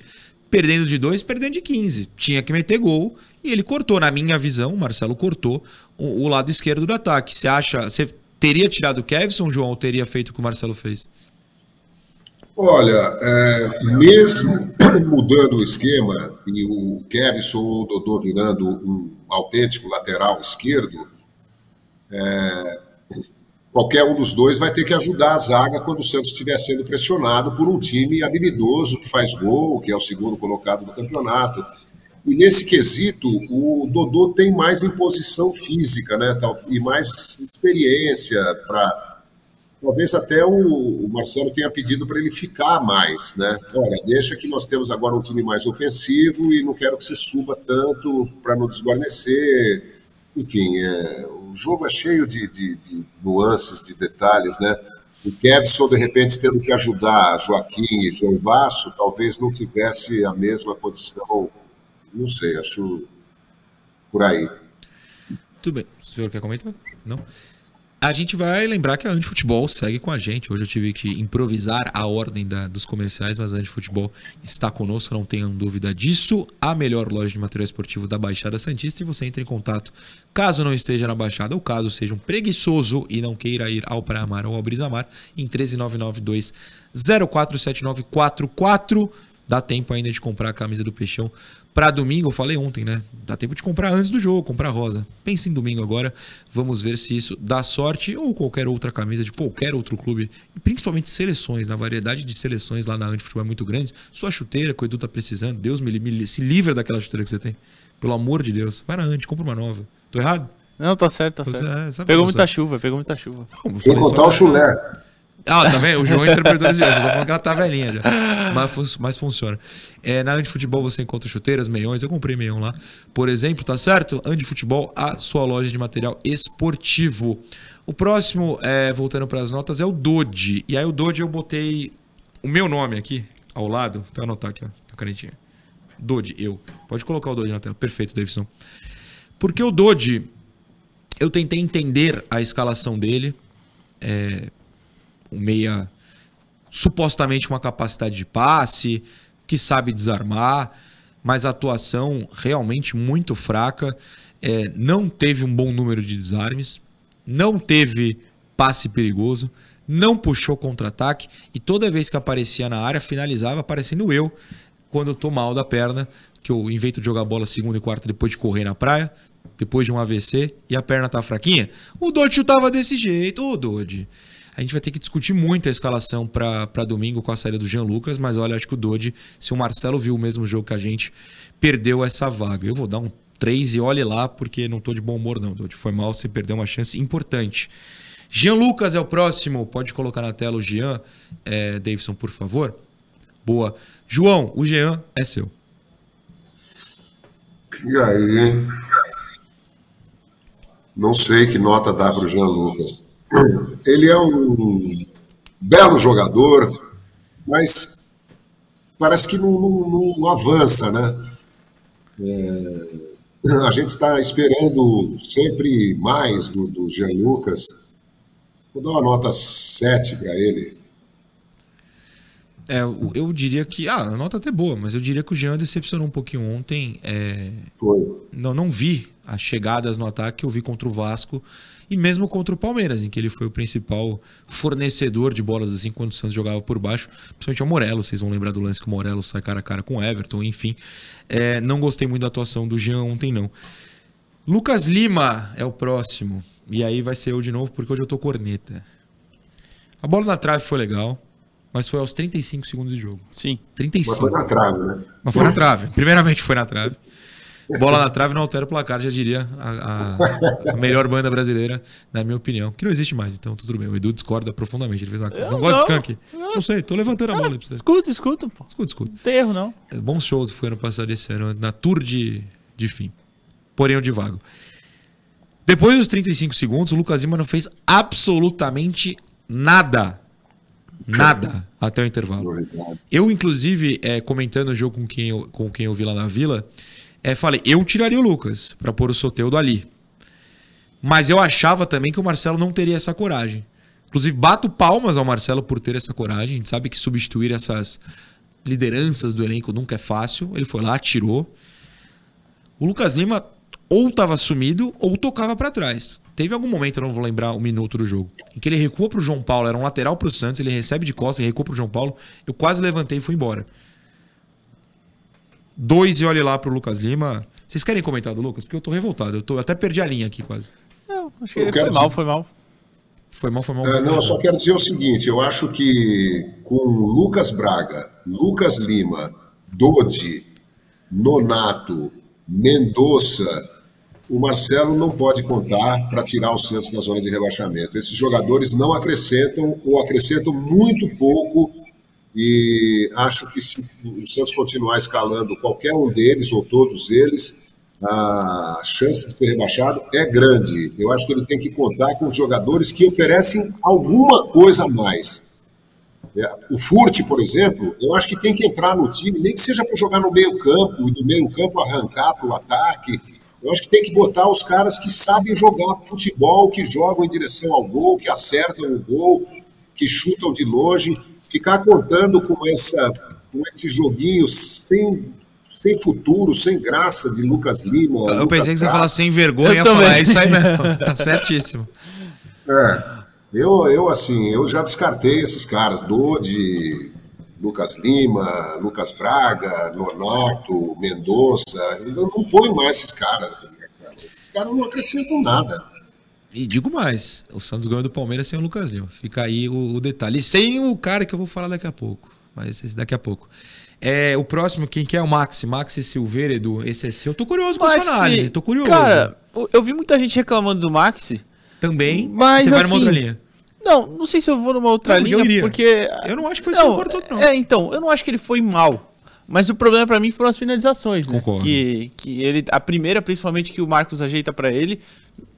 perdendo de 2, perdendo de 15. Tinha que meter gol e ele cortou, na minha visão, o Marcelo cortou o, o lado esquerdo do ataque. Você acha, Teria tirado o Kevson, João, ou teria feito o que o Marcelo fez? Olha, é, mesmo mudando o esquema e o Kevson ou o Dodô virando um autêntico lateral esquerdo, é, qualquer um dos dois vai ter que ajudar a zaga quando o Santos estiver sendo pressionado por um time habilidoso que faz gol, que é o segundo colocado do campeonato. E nesse quesito, o Dodô tem mais imposição física, né? E mais experiência para. Talvez até o, Marcelo tenha pedido para ele ficar mais, né? Olha, deixa que nós temos agora um time mais ofensivo e não quero que você suba tanto para não desguarnecer. Enfim, é, o jogo é cheio de, de, de nuances, de detalhes, né? O Kevson, de repente, tendo que ajudar Joaquim e João Basso, talvez não tivesse a mesma condição não sei, acho por aí. Tudo bem. O senhor quer comentar? Não? A gente vai lembrar que a Antifutebol segue com a gente. Hoje eu tive que improvisar a ordem da, dos comerciais, mas a Antifutebol está conosco, não tenham dúvida disso. A melhor loja de material esportivo da Baixada Santista e você entra em contato caso não esteja na Baixada ou caso seja um preguiçoso e não queira ir ao Praia Mar ou ao Brisa Mar, em 13992 047944. Dá tempo ainda de comprar a camisa do Peixão para domingo, eu falei ontem, né? Dá tempo de comprar antes do jogo, comprar rosa. Pense em domingo agora. Vamos ver se isso dá sorte ou qualquer outra camisa de qualquer outro clube. E principalmente seleções, na variedade de seleções lá na Antifutebol é muito grande. Sua chuteira que o Edu tá precisando. Deus me, me se livra daquela chuteira que você tem. Pelo amor de Deus. Vai na Ante, compra uma nova. Tô errado? Não, tá certo, tá certo. É, pegou muita chuva, pegou muita chuva. Não, Sem contar o chulé. Ah, tá vendo? O João interpretou isso. Eu tô falando que ela tá velhinha já. Mas, mas funciona. É, na Futebol você encontra chuteiras, meiões. Eu comprei meião lá. Por exemplo, tá certo? Futebol, a sua loja de material esportivo. O próximo, é, voltando para as notas, é o Dodi. E aí o Dodi eu botei o meu nome aqui ao lado. Vou anotar aqui, ó, na canetinha. Dodi, eu. Pode colocar o Dodi na tela. Perfeito, Davidson. Porque o Dodi, eu tentei entender a escalação dele. É, um meia supostamente com uma capacidade de passe, que sabe desarmar, mas a atuação realmente muito fraca. É, não teve um bom número de desarmes, não teve passe perigoso, não puxou contra-ataque e toda vez que aparecia na área finalizava aparecendo eu quando eu tô mal da perna, que eu invento de jogar bola segunda e quarta depois de correr na praia, depois de um AVC e a perna tá fraquinha. O Dodge chutava desse jeito, o Dodge. A gente vai ter que discutir muito a escalação para domingo com a saída do Jean Lucas, mas olha, acho que o Dodi, se o Marcelo viu o mesmo jogo que a gente, perdeu essa vaga. Eu vou dar um 3 e olhe lá, porque não tô de bom humor, não, Dodi. Foi mal, você perdeu uma chance importante. Jean Lucas é o próximo. Pode colocar na tela o Jean, é, Davidson, por favor. Boa. João, o Jean é seu. E aí? Não sei que nota dá para o Jean Lucas. Ele é um belo jogador, mas parece que não, não, não avança, né? É, a gente está esperando sempre mais do, do Jean Lucas. Vou dar uma nota 7 para ele. É, eu, diria que. Ah, a nota até boa, mas eu diria que o Jean decepcionou um pouquinho ontem. É, Foi. não, não vi as chegadas no ataque que eu vi contra o Vasco e mesmo contra o Palmeiras, em que ele foi o principal fornecedor de bolas assim quando o Santos jogava por baixo, principalmente o Morello. Vocês vão lembrar do lance que o Morello sai cara a cara com o Everton, enfim. É, não gostei muito da atuação do Jean ontem, não. Lucas Lima é o próximo. E aí vai ser eu de novo, porque hoje eu tô corneta. A bola na trave foi legal, mas foi aos 35 segundos de jogo. Sim. 35. Mas foi na trave, né? Mas foi na trave. Primeiramente foi na trave. Bola na trave não altera o placar, já diria a, a- a melhor banda brasileira, na minha opinião. Que não existe mais, então tudo bem. O Edu discorda profundamente. Ele fez uma... Não, Eu gosta de não. skunk? Não sei, tô levantando a bola pra você. Escuta, escuta, pô. Escuta, escuta. Não tem erro, não. Bons shows foi ano passado esse ano, na tour de, de fim. Porém, o de vago. Depois dos 35 segundos, o Lucas Lima não fez absolutamente nada. Nada até o intervalo. Eu, inclusive, é, comentando o jogo com quem eu, com quem eu vi lá na vila, é, falei, eu tiraria o Lucas pra pôr o Soteudo ali. Mas eu achava também que o Marcelo não teria essa coragem. Inclusive, bato palmas ao Marcelo por ter essa coragem. A gente sabe que substituir essas lideranças do elenco nunca é fácil. Ele foi lá, tirou. O Lucas Lima ou estava sumido ou tocava pra trás. Teve algum momento, eu não vou lembrar o minuto do jogo, em que ele recua pro João Paulo, era um lateral pro Santos, ele recebe de costas, recua pro João Paulo. Eu quase levantei e fui embora. Dois e olhe lá pro Lucas Lima. Vocês querem comentar do Lucas? Porque eu tô revoltado. Eu tô, até perdi a linha aqui quase. Não, acho que foi mal, foi mal. Foi mal, foi mal. É, não, eu só quero dizer o seguinte: eu acho que com Lucas Braga, Lucas Lima, Dodi, Nonato, Mendonça, o Marcelo não pode contar para tirar o Santos da zona de rebaixamento. Esses jogadores não acrescentam ou acrescentam muito pouco. E acho que se o Santos continuar escalando qualquer um deles ou todos eles, a chance de ser rebaixado é grande. Eu acho que ele tem que contar com os jogadores que oferecem alguma coisa a mais. É, O Furt, por exemplo, eu acho que tem que entrar no time, nem que seja para jogar no meio-campo e do meio-campo arrancar para o ataque. Eu acho que tem que botar os caras que sabem jogar futebol, que jogam em direção ao gol, que acertam o gol, que chutam de longe. Ficar contando com, essa, com esse joguinho sem, sem futuro, sem graça de Lucas Lima. Eu Lucas pensei que você ia falar sem vergonha, Eu ia também. falar é isso aí mesmo. Tá certíssimo. É, eu, eu assim, eu já descartei esses caras, Dodi, Lucas Lima, Lucas Braga, Nonato, Mendonça, eu não ponho mais esses caras. né, cara? Esses caras não acrescentam nada. E digo mais, o Santos ganhou do Palmeiras sem o Lucas Lima. Fica aí o, o detalhe. E sem o cara que eu vou falar daqui a pouco. Mas daqui a pouco. É, o próximo, quem que é o Maxi? Maxi Silveira, Edu. Esse é seu. Tô curioso com a sua Maxi, análise. Tô curioso. Cara, eu vi muita gente reclamando do Maxi. Também. Mas, você vai assim, numa outra linha. Não, não sei se eu vou numa outra Não, eu linha, iria. porque. Eu não acho que foi não, seu todo, não. É, então, eu não acho que ele foi mal. Mas o problema pra mim foram as finalizações, né? Concordo. Que, que ele, a primeira, principalmente, que o Marcos ajeita pra ele,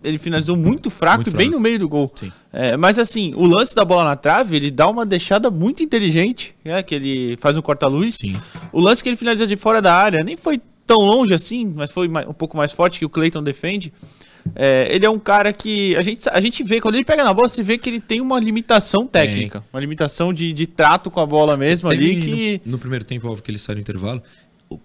ele finalizou muito fraco, Muito bem fraco. no meio do gol. Sim. É, mas assim, o lance da bola na trave, ele dá uma deixada muito inteligente, né? Que ele faz um corta-luz. Sim. O lance que ele finaliza de fora da área nem foi tão longe assim, mas foi um pouco mais forte que o Clayton defende. É, ele é um cara que a gente, a gente vê, quando ele pega na bola, se vê que ele tem uma limitação técnica, uma limitação de, de trato com a bola mesmo ali que. no, no primeiro tempo, óbvio que ele saiu no intervalo.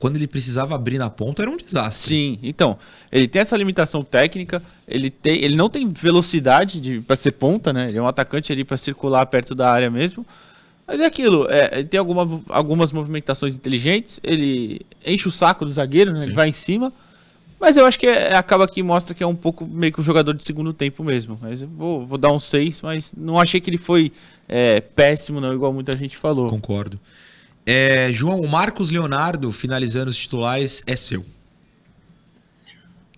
Quando ele precisava abrir na ponta, era um desastre. Sim, então, ele tem essa limitação técnica, ele, tem, ele não tem velocidade de, pra ser ponta, né? Ele é um atacante ali pra circular perto da área mesmo. Mas é aquilo, é, ele tem alguma, algumas movimentações inteligentes, ele enche o saco do zagueiro, né? Ele vai em cima. Mas eu acho que é- acaba que mostra que é um pouco meio que um jogador de segundo tempo mesmo. Mas eu vou, vou dar um 6, mas não achei que ele foi é, péssimo, não, igual muita gente falou. Concordo. É, João, o Marcos Leonardo, finalizando os titulares, é seu.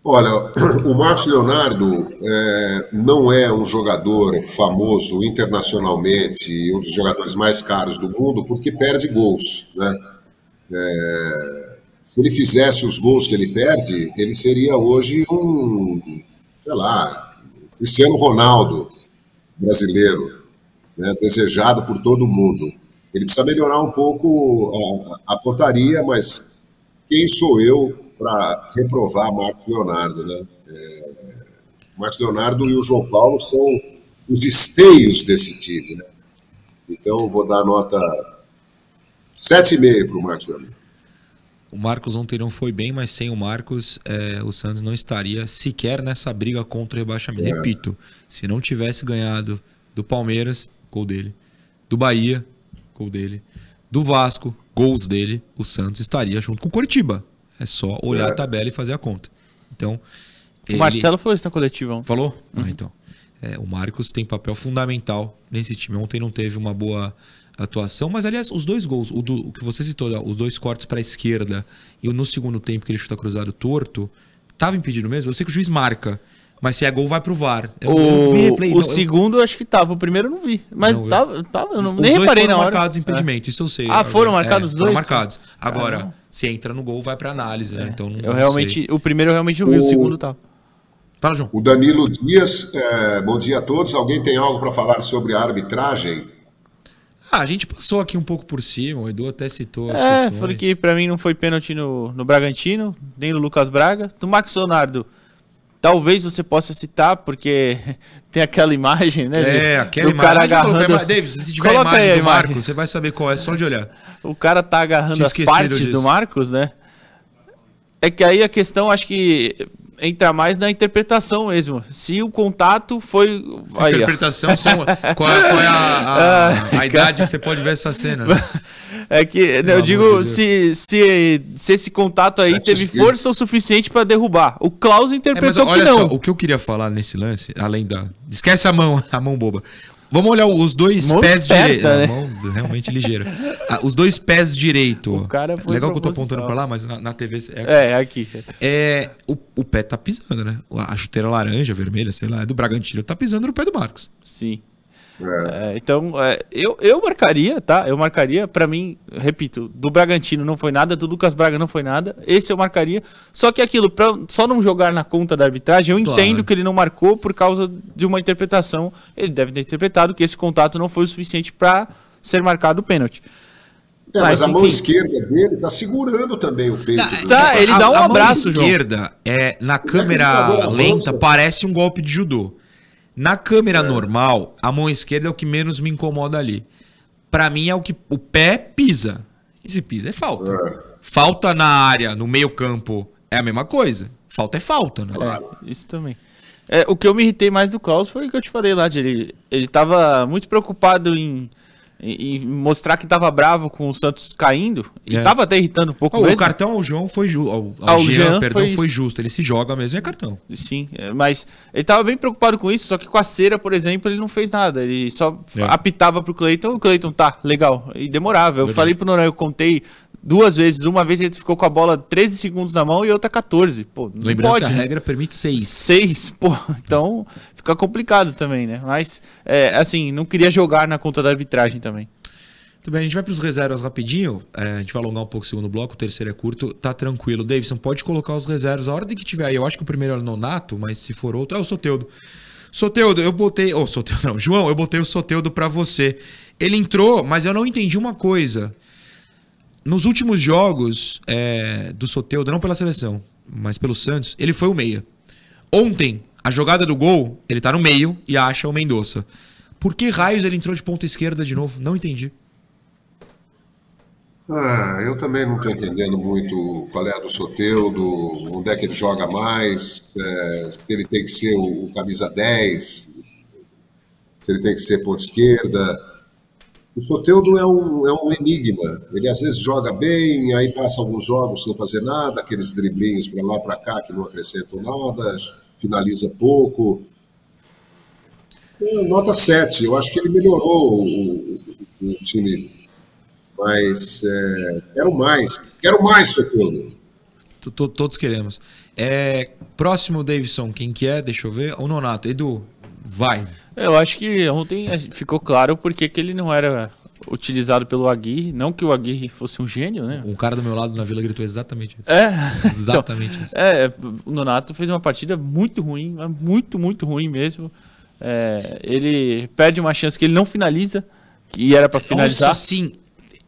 Olha, o Marcos Leonardo é, não é um jogador famoso internacionalmente, um dos jogadores mais caros do mundo, porque perde gols. Né? É, se ele fizesse os gols que ele perde, ele seria hoje um, sei lá, Cristiano Ronaldo brasileiro, né? desejado por todo mundo. Ele precisa melhorar um pouco a, a pontaria, mas quem sou eu para reprovar Marcos Leonardo. Né? É, Marcos Leonardo e o João Paulo são os esteios desse time. Né? Então, vou dar nota 7,5 para o Marcos Leonardo. O Marcos ontem não foi bem, mas sem o Marcos, é, o Santos não estaria sequer nessa briga contra o rebaixamento. É. Repito, se não tivesse ganhado do Palmeiras, gol dele. Do Bahia, gol dele. Do Vasco, gols dele, o Santos estaria junto com o Coritiba. É só olhar é. a tabela e fazer a conta. Então. O ele... Marcelo falou isso na coletiva. Falou? Uhum. Ah, então. É, o Marcos tem papel fundamental nesse time. Ontem não teve uma boa atuação, mas aliás, os dois gols, o, do, o que você citou, os dois cortes para a esquerda e o no segundo tempo que ele chuta cruzado torto, estava impedido mesmo? Eu sei que o juiz marca, mas se é gol vai pro VAR. Eu, o eu replay, o não, segundo eu... acho que tava, o primeiro eu não vi, mas não, tava, tava, eu não, os nem reparei na hora. marcados impedimento, é. isso eu sei. Ah, foram marcados é, os dois? Foram marcados. Agora, ah, se entra no gol vai para análise, né? É. Então Eu realmente, sei. o primeiro eu realmente não vi, o, o segundo tá. Fala, João. O Danilo Dias, é, bom dia a todos. Alguém tem algo para falar sobre a arbitragem? Ah, a gente passou aqui um pouco por cima, o Edu até citou as é, questões. falei que pra mim não foi pênalti no, no Bragantino, nem no Lucas Braga. Do Max Leonardo, talvez você possa citar, porque tem aquela imagem, né? É, aquela imagem. cara agarrando... Davis, se tiver Coloca imagem do Marcos, você vai saber qual é, só de olhar. O cara tá agarrando as partes disso. do Marcos, né? É que aí a questão, acho que entra mais na interpretação mesmo. Se o contato foi. Aí, interpretação são. qual, é, qual é a, a, a, a idade que você pode ver essa cena? Né? É que né, eu digo se, se, se esse contato aí teve força o suficiente para derrubar. O Klaus interpretou é, mas, que não. Só, o que eu queria falar nesse lance, além da. Esquece a mão, a mão boba. Vamos olhar os dois mão pés direitos. Né? Mão realmente ligeira. Ah, os dois pés direito. Legal que eu tô apontando pra lá, mas na, na TV. É, é, é aqui. É, o, o pé tá pisando, né? A chuteira laranja, vermelha, sei lá, é do Bragantino, tá pisando no pé do Marcos. Sim. É. É, então, é, eu, eu marcaria, tá? Eu marcaria, para mim, repito, do Bragantino não foi nada, do Lucas Braga não foi nada. Esse eu marcaria. Só que aquilo, pra só não jogar na conta da arbitragem, eu claro. entendo que ele não marcou por causa de uma interpretação. Ele deve ter interpretado que esse contato não foi o suficiente para ser marcado o pênalti. É, mas, mas, a mão esquerda dele tá segurando também o peito. Tá, tá ele dá um a, abraço, a mão esquerda, é, na câmera lenta, parece um golpe de judô. Na câmera é. normal, a mão esquerda é o que menos me incomoda ali. Para mim é o que o pé pisa. E se pisa é falta. É. Falta na área, no meio-campo, é a mesma coisa. Falta é falta, né? Claro. É, isso também. É, o que eu me irritei mais do Klaus foi o que eu te falei lá, de ele, ele tava muito preocupado em e, mostrar que tava bravo com o Santos caindo. E é. tava até irritando um pouco oh, O cartão ao João foi justo. Ao, ao, Jean, Jean, perdão, foi, foi, justo. Ele se joga mesmo e é cartão. Sim, é, mas ele tava bem preocupado com isso, só que com a cera, por exemplo, ele não fez nada. Ele só é. apitava pro Cleiton, o Cleiton tá, legal. E demorava. Eu Verdade. falei pro Noronha, eu contei duas vezes. Uma vez ele ficou com a bola 13 segundos na mão e outra 14. Pô, não Lembrando pode. que a regra permite 6. 6, pô. Então fica complicado também, né? Mas, é, assim, não queria jogar na conta da arbitragem também. Bem, a gente vai para os reservas rapidinho. É, a gente vai alongar um pouco o segundo bloco, o terceiro é curto. Tá tranquilo. Davidson, pode colocar os reservas a ordem que tiver aí. Eu acho que o primeiro é o Nonato, mas se for outro, é o Soteudo. Soteudo, eu botei. Oh, Soteudo não. João, eu botei o Soteudo para você. Ele entrou, mas eu não entendi uma coisa. Nos últimos jogos é, do Soteudo, não pela seleção, mas pelo Santos, ele foi o meia. Ontem, a jogada do gol, ele tá no meio e acha o Mendonça. Por que raios ele entrou de ponta esquerda de novo? Não entendi. Ah, eu também não estou entendendo muito qual é a do Soteudo, onde é que ele joga mais, é, se ele tem que ser o, o, camisa 10, se ele tem que ser ponta esquerda. O Soteudo é um, é um enigma. Ele às vezes joga bem, aí passa alguns jogos sem fazer nada, aqueles driblinhos para lá para cá que não acrescentam nada, finaliza pouco. Nota 7, eu acho que ele melhorou o, o, o time mas é, quero mais, quero mais, Socorro. Todos queremos. É, próximo, Davidson, quem que é? Deixa eu ver. O Nonato. Edu, vai. Eu acho que ontem ficou claro porque que ele não era utilizado pelo Aguirre. Não que o Aguirre fosse um gênio, né? Um cara do meu lado na vila gritou exatamente isso. É. Exatamente então, isso. É, o Nonato fez uma partida muito ruim, muito, muito ruim mesmo. É, ele perde uma chance que ele não finaliza, que era para finalizar. Nossa, sim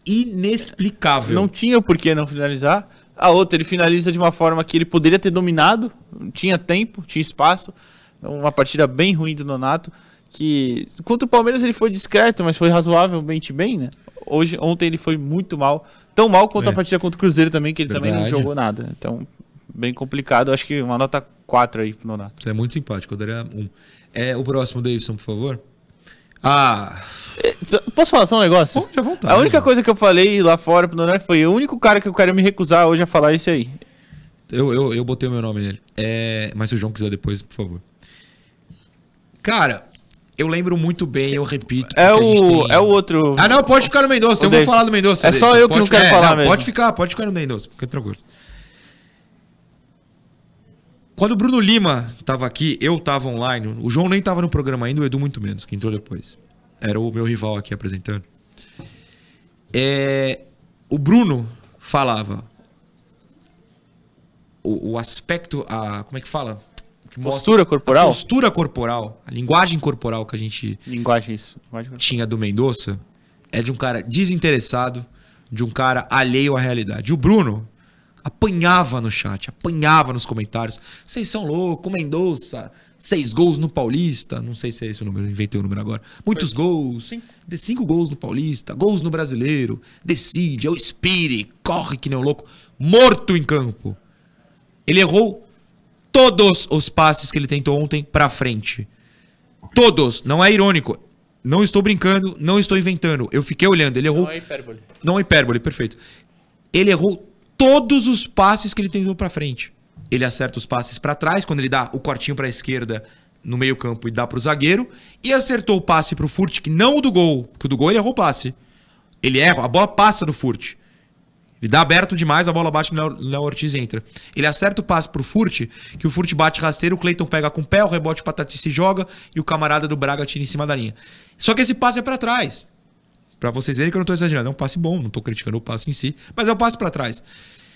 inexplicável. Não tinha por que não finalizar. A outra, ele finaliza de uma forma que ele poderia ter dominado, tinha tempo, tinha espaço. Então, uma partida bem ruim do Nonato. Que contra o Palmeiras ele foi discreto, mas foi razoavelmente bem, né? Hoje, ontem ele foi muito mal. Tão mal quanto É. a partida contra o Cruzeiro também, que ele também não Verdade. jogou nada. Então, bem complicado. Acho que uma nota 4 aí pro Nonato. Você é muito simpático, eu daria um. É, o próximo, Davidson, por favor. Ah, Só- Posso falar só um negócio? pode à vontade. A única coisa que eu falei lá fora pro Nonato foi o único cara que eu quero me recusar hoje a falar esse aí. Eu, eu, eu botei o meu nome nele. É, mas se o João quiser depois, por favor. Cara, eu lembro muito bem, eu repito. É que o, tem- é o outro. Ah, não, pode ficar no Mendonça. O Eu vou falar do Mendonça. É só Davidson. eu que Pode não quero ficar- falar não, mesmo. Pode ficar, pode ficar no Mendonça, fica tranquilo. Quando o Bruno Lima tava aqui, eu tava online. O João nem tava no programa ainda, o Edu muito menos, que entrou depois. Era o meu rival aqui apresentando. É, o Bruno falava o, o aspecto, a como é que fala? Postura corporal? a postura corporal, a linguagem corporal que a gente Linguagem, isso. Linguagem- tinha do Mendonça é de um cara desinteressado, de um cara alheio à realidade. O Bruno apanhava no chat, apanhava nos comentários. Vocês são loucos, o Mendonça, seis gols no Paulista. Não sei se é esse o número, inventei o número agora. Muitos gols, de cinco gols no Paulista, gols no Brasileiro. Decide, é o Spirit, corre que nem um louco, morto em campo. Ele errou todos os passes que ele tentou ontem pra frente. Todos, não é irônico. Não estou brincando, não estou inventando. Eu fiquei olhando, ele errou. Não é hipérbole. Não é hipérbole, perfeito. Ele errou todos os passes que ele tentou pra frente. Ele acerta os passes pra trás, quando ele dá o cortinho pra esquerda no meio-campo e dá pro zagueiro. E acertou o passe pro Furt, que não o do gol, porque o do gol ele errou o passe. Ele erra, a bola passa do Furt. Ele dá aberto demais, a bola bate no Léo- Ortiz entra. Ele acerta o passe pro Furt, que o Furt bate rasteiro, o Cleiton pega com o pé, o rebote o Patati se joga e o camarada do Braga tira em cima da linha. Só que esse passe é pra trás. Pra vocês verem que eu não tô exagerando. É um passe bom, não tô criticando o passe em si, mas é um passe pra trás.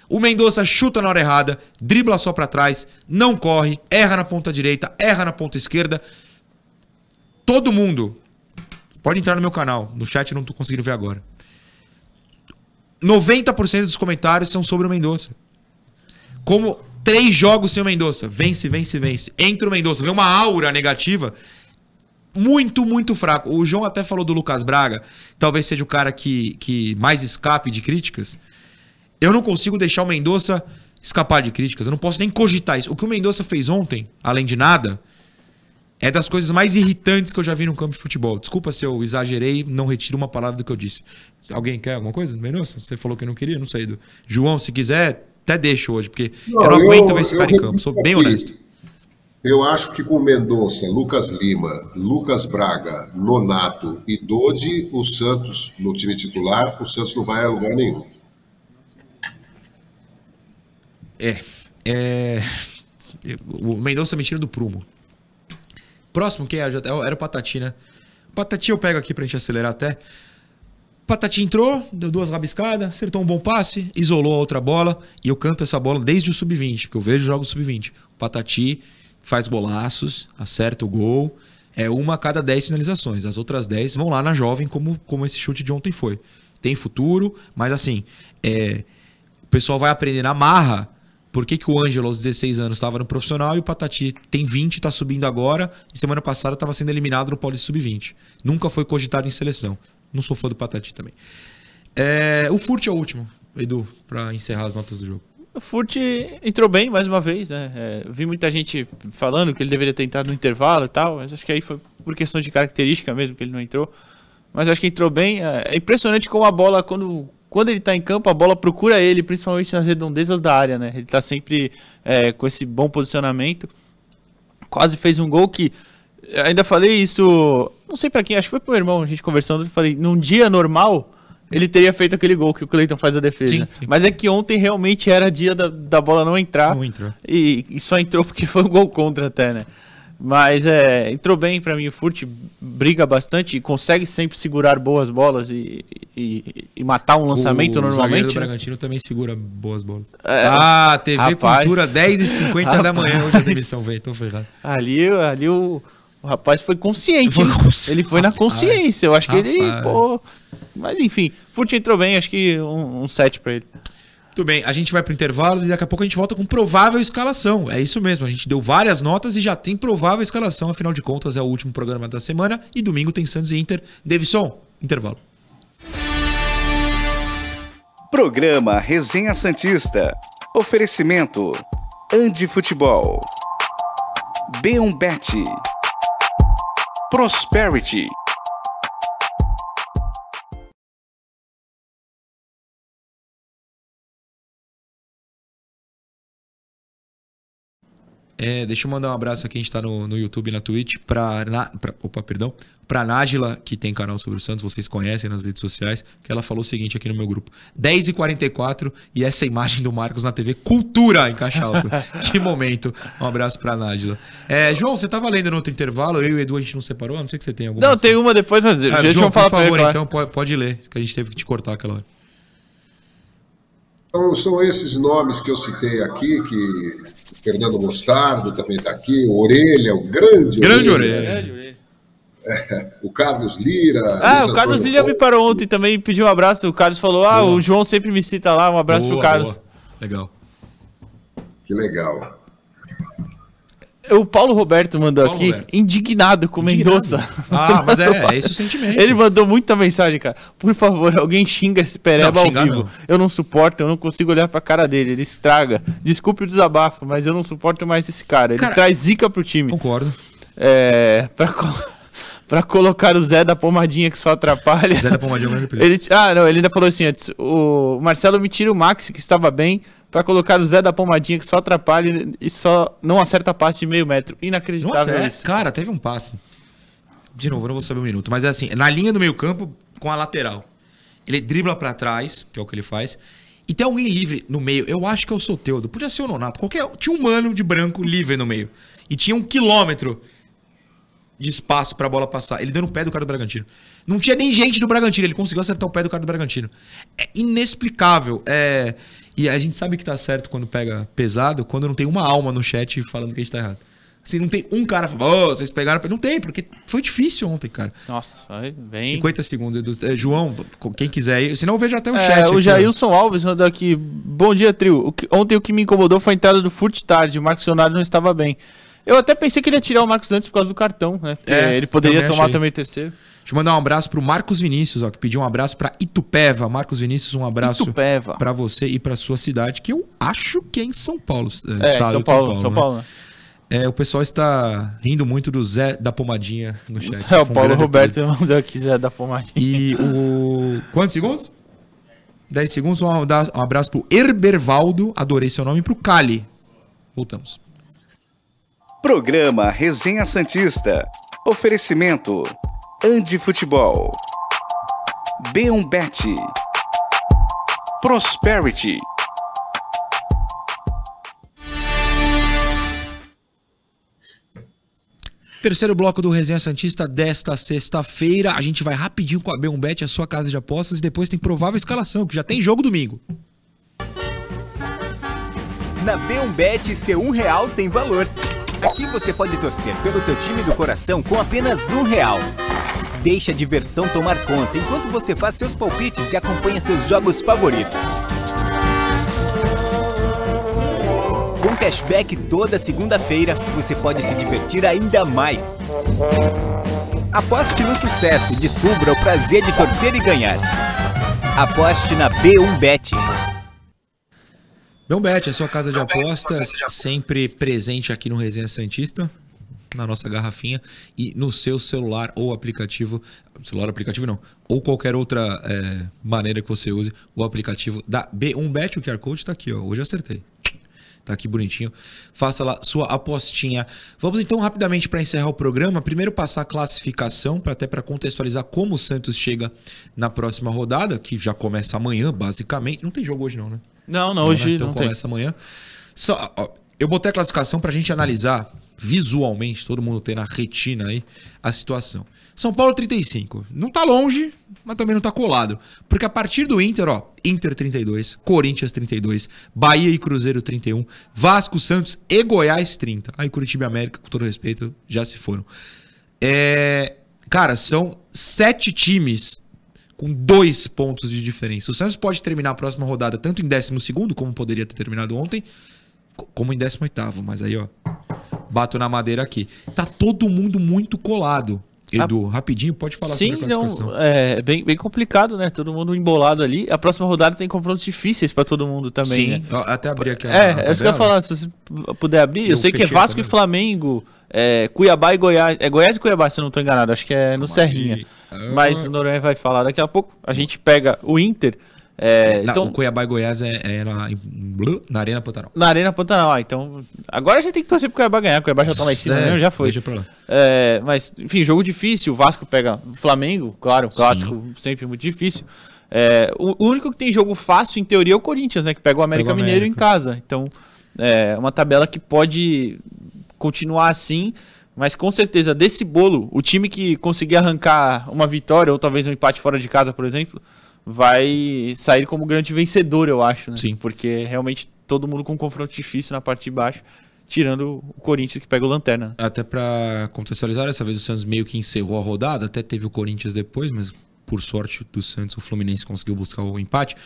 O Mendonça chuta na hora errada, dribla só pra trás, não corre, erra na ponta direita, erra na ponta esquerda. Todo mundo pode entrar no meu canal, no chat não tô conseguindo ver agora. 90% dos comentários são sobre o Mendonça. Como três jogos sem o Mendonça. Vence, vence, vence. Entra o Mendonça, vem uma aura negativa muito, muito fraco. O João até falou do Lucas Braga, talvez seja o cara que, que mais escape de críticas. Eu não consigo deixar o Mendonça escapar de críticas. Eu não posso nem cogitar isso. O que o Mendonça fez ontem, além de nada, é das coisas mais irritantes que eu já vi num campo de futebol. Desculpa se eu exagerei, não retiro uma palavra do que eu disse. Alguém quer alguma coisa? Mendonça? Você falou que não queria? Não sei. Do... João, se quiser, até deixo hoje, porque Não, eu não eu- aguento ver esse eu cara em campo. Sou bem aqui. honesto. Eu acho que com Mendonça, Lucas Lima, Lucas Braga, Nonato e Dodi, o Santos no time titular, o Santos não vai a lugar nenhum. É. é... O Mendonça me tira do prumo. Próximo, quem é? Já- Era o Patati, né? Patati eu pego aqui pra gente acelerar até. Patati entrou, deu duas rabiscadas, acertou um bom passe, isolou a outra bola. E eu canto essa bola desde o sub-20, porque eu vejo jogos sub-20. O Patati faz golaços, acerta o gol. É uma a cada 10 finalizações. As outras 10 vão lá na jovem, como, como esse chute de ontem foi. Tem futuro, mas assim, é, o pessoal vai aprender na marra por que, que o Ângelo, aos 16 anos, estava no profissional e o Patati tem 20, está subindo agora, e semana passada estava sendo eliminado no Paulista Sub-20. Nunca foi cogitado em seleção. Não sou fã do Patati também. É, o Furt é o último, Edu, para encerrar as notas do jogo. O Furt entrou bem mais uma vez, né? É, vi muita gente falando que ele deveria ter entrado no intervalo e tal, mas acho que aí foi por questão de característica mesmo que ele não entrou. Mas acho que entrou bem. É é impressionante como a bola, quando, quando ele tá em campo, a bola procura ele, principalmente nas redondezas da área, né? Ele tá sempre é, com esse bom posicionamento. Quase fez um gol que. Ainda falei isso. Não sei pra quem, acho que foi pro meu irmão, a gente conversando. Eu falei, num dia normal. Ele teria feito aquele gol que o Cleiton faz a defesa. Sim, sim. Mas é que ontem realmente era dia da, da bola não entrar. Não entrou. E, e só entrou porque foi um gol contra até, né? Mas é, entrou bem pra mim o Furt, briga bastante e consegue sempre segurar boas bolas e, e, e matar um lançamento o normalmente. do né? Bragantino também segura boas bolas. É, ah, TV rapaz. Cultura, 10h50 da manhã. Hoje a demissão veio, tô ferrado. Ali, ali o, o rapaz foi consciente. Foi consci- Ele foi na consciência. Eu acho que ele, pô. Mas enfim, Furt entrou bem, acho que um, um set pra ele. Muito bem, a gente vai pro intervalo e daqui a pouco a gente volta com provável escalação. É isso mesmo, a gente deu várias notas e já tem provável escalação, afinal de contas é o último programa da semana e domingo tem Santos e Inter. Davidson, intervalo. Programa Resenha Santista. Oferecimento: Andi Futebol. B1 Bet. Prosperity. É, deixa eu mandar um abraço aqui, a gente tá no, no YouTube e na Twitch, pra, na, pra, opa, perdão, pra Nájila, que tem canal sobre o Santos, vocês conhecem nas redes sociais, que ela falou o seguinte aqui no meu grupo, 10h44 e essa imagem do Marcos na TV, cultura em caixa alta. que momento. Um abraço pra Nájila. É, João, você tava lendo no outro intervalo, eu e o Edu a gente não separou, a não sei que você tem alguma. Não, tem uma depois, mas Ah, deixa João, eu falar por pra ele. favor, então, pode, pode ler, que a gente teve que te cortar aquela hora. São, são esses nomes que eu citei aqui, que Fernando Mostardo também está aqui, o Orelha, o grande, Grande Orelha, orelha. o Carlos Lira. Ah, Luiz o Carlos Antônio Lira me parou ontem também e pediu um abraço. O Carlos falou: Ah, o João sempre me cita lá. Um abraço Boa, pro Carlos. boa. Legal. Que legal. O Paulo Roberto mandou Paulo aqui, Roberto. indignado com o Mendonça. Ah, mas é, é esse o sentimento. Ele mandou muita mensagem, cara. Por favor, alguém xinga esse pereba Não, ao vivo. não. Eu não suporto, eu não consigo olhar pra cara dele. Ele estraga. Desculpe o desabafo, mas eu não suporto mais esse cara. Ele Cara, traz zica pro time. Concordo. É. Pra, pra colocar o Zé da pomadinha que só atrapalha. Zé da Pomadinha é um grande apelido. Ele, ah, não, ele ainda falou assim antes. O Marcelo me tira o Max, que estava bem, pra colocar o Zé da pomadinha que só atrapalha e só não acerta passe de meio metro. Inacreditável Nossa, é, isso. cara, teve um passe. De novo, eu não vou saber o minuto, mas é assim, na linha do meio campo com a lateral. Ele dribla pra trás, que é o que ele faz. E tem alguém livre no meio. Eu acho que é o Soteudo. Podia ser o Nonato. Qualquer, tinha um mano de branco livre no meio. E tinha um quilômetro de espaço pra bola passar. Ele deu no pé do cara do Bragantino. Não tinha nem gente do Bragantino. Ele conseguiu acertar o pé do cara do Bragantino. É inexplicável. É... E a gente sabe que tá certo quando pega pesado, quando não tem uma alma no chat falando que a gente tá errado. Se não tem um cara falando, "Ô, vocês pegaram. Não tem, porque foi difícil ontem, cara. Nossa, vem. 50 segundos. É, João, quem quiser aí. Senão eu vejo até o É, chat. o aqui, ó. Jailson Alves mandou aqui. Bom dia, trio. O que- ontem o que me incomodou foi a entrada do Furt tarde. O Marcos Leonardo não estava bem. Eu até pensei que ele ia tirar o Marcos antes por causa do cartão, né? É, ele poderia também tomar achei. também terceiro. Deixa eu mandar um abraço pro Marcos Vinícius, ó, que pediu um abraço pra Itupeva. Marcos Vinícius, um abraço Itupeva. pra você e pra sua cidade, que eu acho que é em São Paulo, é, É, estado São de Paulo, São né? Paulo. né? É, o pessoal está rindo muito do Zé da Pomadinha no chat. É, o um Paulo Roberto apelido. mandou aqui, Zé da Pomadinha. E o. Quantos segundos? 10 segundos. Um um abraço pro Herbervaldo, adorei seu nome, e pro Cali. Voltamos. Programa Resenha Santista. Oferecimento: Andi Futebol. B1 Bet. Prosperity. Terceiro bloco do Resenha Santista desta sexta-feira. A gente vai rapidinho com a B1Bet, a sua casa de apostas, e depois tem provável escalação, que já tem jogo domingo. Na B1Bet, seu um real tem valor. Aqui você pode torcer pelo seu time do coração com apenas um real. Deixe a diversão tomar conta enquanto você faz seus palpites e acompanha seus jogos favoritos. Com cashback toda segunda-feira, você pode se divertir ainda mais. Aposte no sucesso e descubra o prazer de torcer e ganhar. Aposte na B1Bet. B1Bet, a sua casa de apostas, sempre presente aqui no Resenha Santista, na nossa garrafinha e no seu celular ou aplicativo, celular aplicativo não, ou qualquer outra é, maneira que você use o aplicativo da B1Bet, o QR Code está aqui, ó, hoje eu acertei. Tá aqui bonitinho. Faça lá sua apostinha. Vamos então rapidamente para encerrar o programa. Primeiro passar a classificação para até para contextualizar como o Santos chega na próxima rodada, que já começa amanhã, basicamente. Não tem jogo hoje não, né? Não, não, Não, hoje né? Então não tem. começa amanhã. Só, ó, eu botei a classificação pra gente analisar visualmente, todo mundo tem na retina aí a situação. São Paulo 35. Não tá longe, mas também não tá colado. Porque a partir do Inter, ó, Inter 32, Corinthians 32, Bahia e Cruzeiro 31, Vasco, Santos e Goiás 30. Aí Curitiba e América, com todo respeito, já se foram. É, cara, são sete times com dois pontos de diferença. O Santos pode terminar a próxima rodada tanto em 12, como poderia ter terminado ontem, co- como em 18, mas aí, ó, bato na madeira aqui. Tá todo mundo muito colado. Edu, rapidinho, pode falar Sim, sobre a classificação. não, é bem, bem complicado, né? Todo mundo embolado ali. A próxima rodada tem confrontos difíceis pra todo mundo também, né? Sim, ó, até abri aqui a- É, a é isso que eu ia falar. Se você puder abrir, eu Eu sei que é a Vasco e. Flamengo, é, Cuiabá e Goiás. É Goiás e Cuiabá, se eu não tô enganado. Acho que é no Serrinha. aí. Ah. Mas o Noronha vai falar daqui a pouco. A gente pega o Inter. é, Não, então, o Cuiabá e Goiás é, é na, na Arena Pantanal. na Arena Pantanal. Ah, então, agora a gente tem que torcer pro Cuiabá ganhar. O Cuiabá já tá lá em cima, É, mesmo, já foi. Deixa pra lá. É, mas, enfim, jogo difícil. O Vasco pega o Flamengo, claro, clássico, sempre muito difícil. É, o, o único que tem jogo fácil, em teoria, é o Corinthians, né? Que pega o América Pega o Mineiro em América. casa. Então, é uma tabela que pode continuar assim. Mas com certeza, desse bolo, o time que conseguir arrancar uma vitória, ou talvez um empate fora de casa, por exemplo, vai sair como grande vencedor, eu acho. Né? Sim. Porque realmente todo mundo com um confronto difícil na parte de baixo, tirando o Corinthians que pega o Lanterna. Até pra contextualizar, dessa vez o Santos meio que encerrou a rodada, até teve o Corinthians depois, mas por sorte do Santos, o Fluminense conseguiu buscar o empate.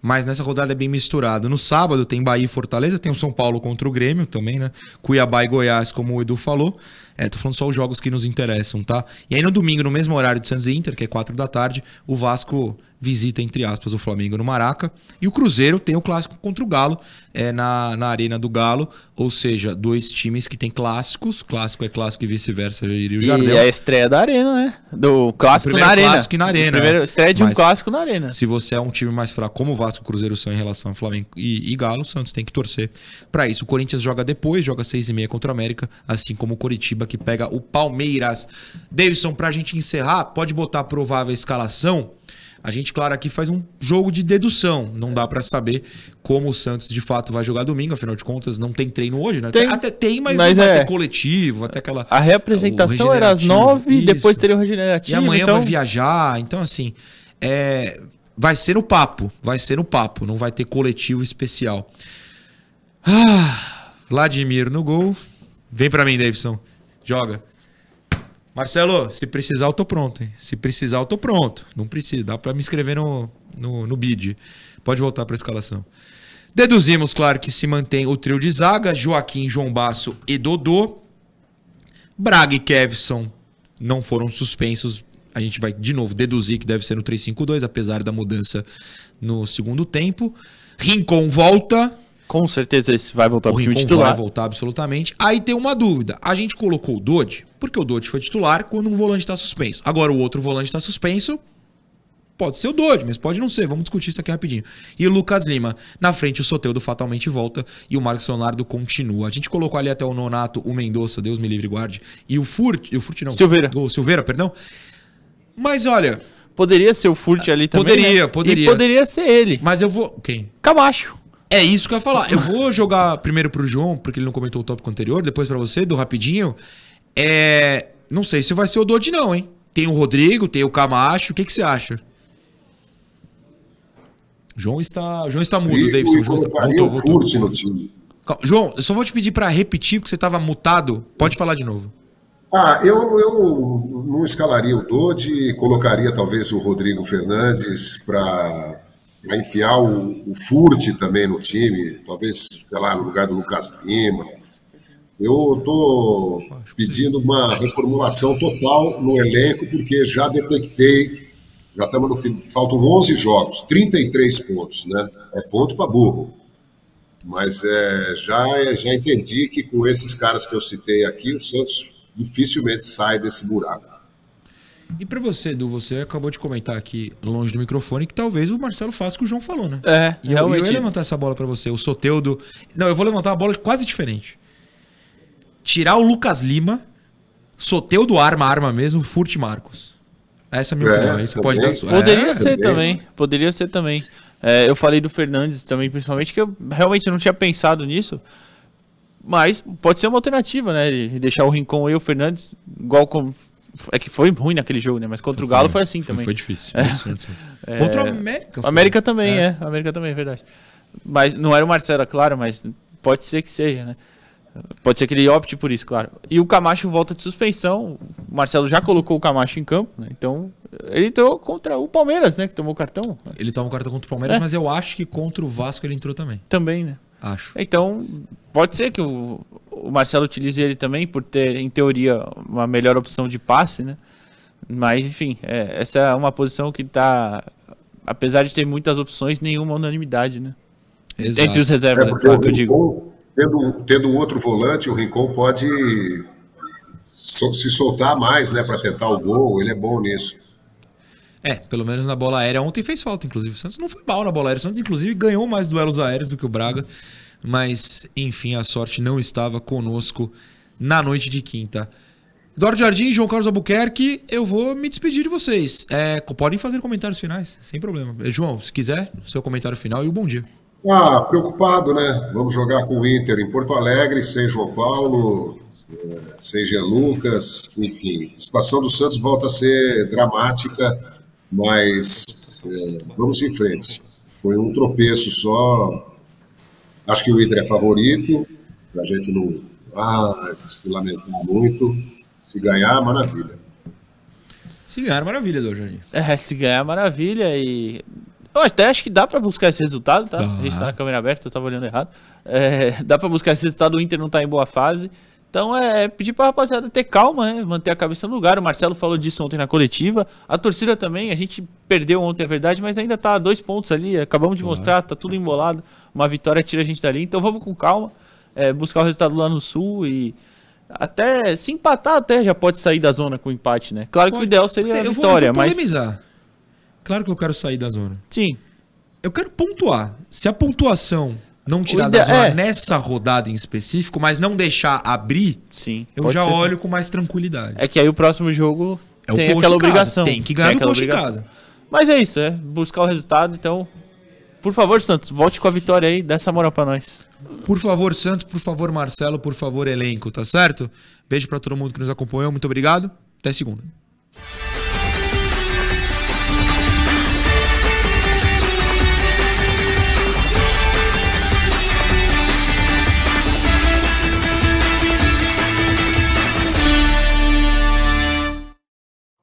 Mas nessa rodada é bem misturado. No sábado tem Bahia e Fortaleza, tem o São Paulo contra o Grêmio também, né? Cuiabá e Goiás, como o Edu falou. É, tô falando só os jogos que nos interessam, tá? E aí no domingo, no mesmo horário do Santos e Inter, que é 4 da tarde, o Vasco visita, entre aspas, o Flamengo no Maraca. E o Cruzeiro tem o clássico contra o Galo, é, na, na Arena do Galo. Ou seja, dois times que têm clássicos. Clássico é clássico e vice-versa, Jardel. E é a estreia da Arena, né? Do clássico na Arena. clássico na Arena, Primeiro é. estreia de um Mas- clássico na Arena. Se você é um time mais fraco, como o Vasco e o Cruzeiro são em relação ao Flamengo e, e Galo, o Santos tem que torcer pra isso. O Corinthians joga depois, joga seis e meia contra o América, assim como o Coritiba que pega o Palmeiras. Davidson, pra gente encerrar, pode botar a provável escalação. A gente, claro, aqui faz um jogo de dedução. Não dá pra saber como o Santos de fato vai jogar domingo, afinal de contas, não tem treino hoje, né? Tem. Até tem, mas, Mas não vai é. ter coletivo, vai ter aquela. A reapresentação era às nove, e depois teria o E regenerativo. amanhã então... vai viajar. Então, assim, é, vai ser no papo. Vai ser no papo. Não vai ter coletivo especial. Ah, Vladimir no gol. Vem pra mim, Davidson. Joga. Marcelo, se precisar, eu tô pronto, hein? Se precisar, eu tô pronto. Não precisa, dá pra me inscrever no, no, no bid. Pode voltar pra escalação. Deduzimos, claro, que se mantém o trio de zaga: Joaquim, João Basso e Dodô. Braga e Kevson não foram suspensos. A gente vai de novo deduzir que deve ser no 3-5-2, apesar da mudança no segundo tempo. Rincon volta. Com certeza esse vai voltar O pro time titular. vai voltar absolutamente. Aí tem uma dúvida. A gente colocou o Dodge, porque o Dodge foi titular quando um volante está suspenso. Agora o outro volante está suspenso. Pode ser o Dodge, mas pode não ser. Vamos discutir isso aqui rapidinho. E o Lucas Lima. Na frente, o Soteudo fatalmente volta e o Marcos Leonardo continua. A gente colocou ali até o Nonato, o Mendonça, Deus me livre guarde. E o Furt. O Furt não. Silveira. O Silveira, perdão. Mas olha, Poderia ser o Furt ali também. Poderia, né? poderia. E poderia ser ele. mas eu vou. Quem? Camacho. É isso que eu ia falar. Eu vou jogar primeiro pro João, porque ele não comentou o tópico anterior, depois pra você, do rapidinho. É. Não sei se vai ser o Dodge, não, hein? Tem o Rodrigo, tem o Camacho. O que, que você acha? João está, João está mudo, E- Davidson. e João está... Voltou, o voltou. Furt no time. João, eu só vou te pedir pra repetir, porque você tava mutado. Pode falar de novo. Ah, eu, eu não escalaria o Dodi, colocaria talvez o Rodrigo Fernandes para enfiar o, o Furt também no time, talvez, sei lá, no lugar do Lucas Lima. Eu estou pedindo uma reformulação total no elenco, porque já detectei, já estamos no fim, faltam 11 jogos, 33 pontos, né? É ponto para burro. Mas é, já, já entendi que com esses caras que eu citei aqui, o Santos dificilmente sai desse buraco. E pra você, Edu, você acabou de comentar aqui, longe do microfone, que talvez o Marcelo faça o que o João falou, né? É, E eu, eu ia levantar essa bola pra você. O Soteudo. Não, eu vou levantar uma bola quase diferente. Tirar o Lucas Lima, Soteudo arma, arma mesmo, Furt Marcos. Essa é a minha É, opinião. Aí você também. pode dar a sua. Poderia É, ser também. também. Poderia ser também. É, eu falei do Fernandes também, principalmente, que eu realmente não tinha pensado nisso. Mas pode ser uma alternativa, né? Ele deixar o Rincon e o Fernandes, igual como. É que foi ruim naquele jogo, né? Mas contra o Galo foi assim foi, também. Foi difícil. Contra o América. O foi. América também, é. O América também, é verdade. Mas não era o Marcelo, é claro, mas pode ser que seja, né? Pode ser que ele opte por isso, claro. E o Camacho volta de suspensão. O Marcelo já colocou o Camacho em campo, né? Então Ele entrou contra o Palmeiras, né? Que tomou cartão. Ele toma o cartão contra o Palmeiras, É. mas eu acho que contra o Vasco ele entrou também. Também, né? Acho. Então, pode ser que o, o Marcelo utilize ele também, por ter, em teoria, uma melhor opção de passe, né? Mas, enfim, é, essa é uma posição que tá. Apesar de ter muitas opções, nenhuma unanimidade, né? Exato. Entre os É reservas, é porque claro o que eu digo. Tendo, um- tendo um outro volante, o Rincon pode so- se soltar mais, né, para tentar o gol. Ele é bom nisso. É, pelo menos na bola aérea. Ontem fez falta, inclusive. O Santos não foi mal na bola aérea. O Santos, inclusive, ganhou mais duelos aéreos do que o Braga. Mas, enfim, a sorte não estava conosco na noite de quinta. Eduardo Jardim e João Carlos Albuquerque, eu vou me despedir de vocês. É, podem fazer comentários finais, sem problema. Eh, João, se quiser, seu comentário final e o bom dia. Ah, preocupado, né? Vamos jogar com o Inter em Porto Alegre, sem João Paulo, eh, sem Jean Lucas, enfim. A situação do Santos volta a ser dramática, mas eh, vamos em frente. Foi um tropeço só. Acho que o Inter é favorito, a gente não ah, se lamentar muito. Se ganhar, maravilha. Se ganhar, maravilha, Jardim. É, se ganhar, maravilha. E. Eu até acho que dá pra buscar esse resultado, tá? Dá. A gente tá na câmera aberta, eu tava olhando errado. É, dá pra buscar esse resultado, o Inter não tá em boa fase. Então é pedir pra rapaziada ter calma, né? Manter a cabeça no lugar. O Marcelo falou disso ontem na coletiva. A torcida também, a gente perdeu ontem, é verdade, mas ainda tá a dois pontos ali. Acabamos de mostrar, tá tudo embolado. Uma vitória tira a gente dali. Então vamos com calma. é, buscar o resultado lá no sul e. Até se empatar, até já pode sair da zona com empate, né? Claro que o ideal seria a eu vou, vitória, eu vou mas. Claro que eu quero sair da zona. Sim, Eu quero pontuar. Se a pontuação não tirar O da zona é. nessa rodada em específico, mas não deixar abrir, sim. eu já ser. olho com mais tranquilidade. É que aí o próximo jogo É o tem aquela obrigação. Tem que ganhar do aquela Coxa em obrigação. casa. Mas é isso, é buscar o resultado. Então, por favor, Santos, volte com a vitória aí, dá essa moral pra nós. Por favor, Santos, por favor, Marcelo, por favor, elenco, tá certo? Beijo pra todo mundo que nos acompanhou, muito obrigado. Até segunda.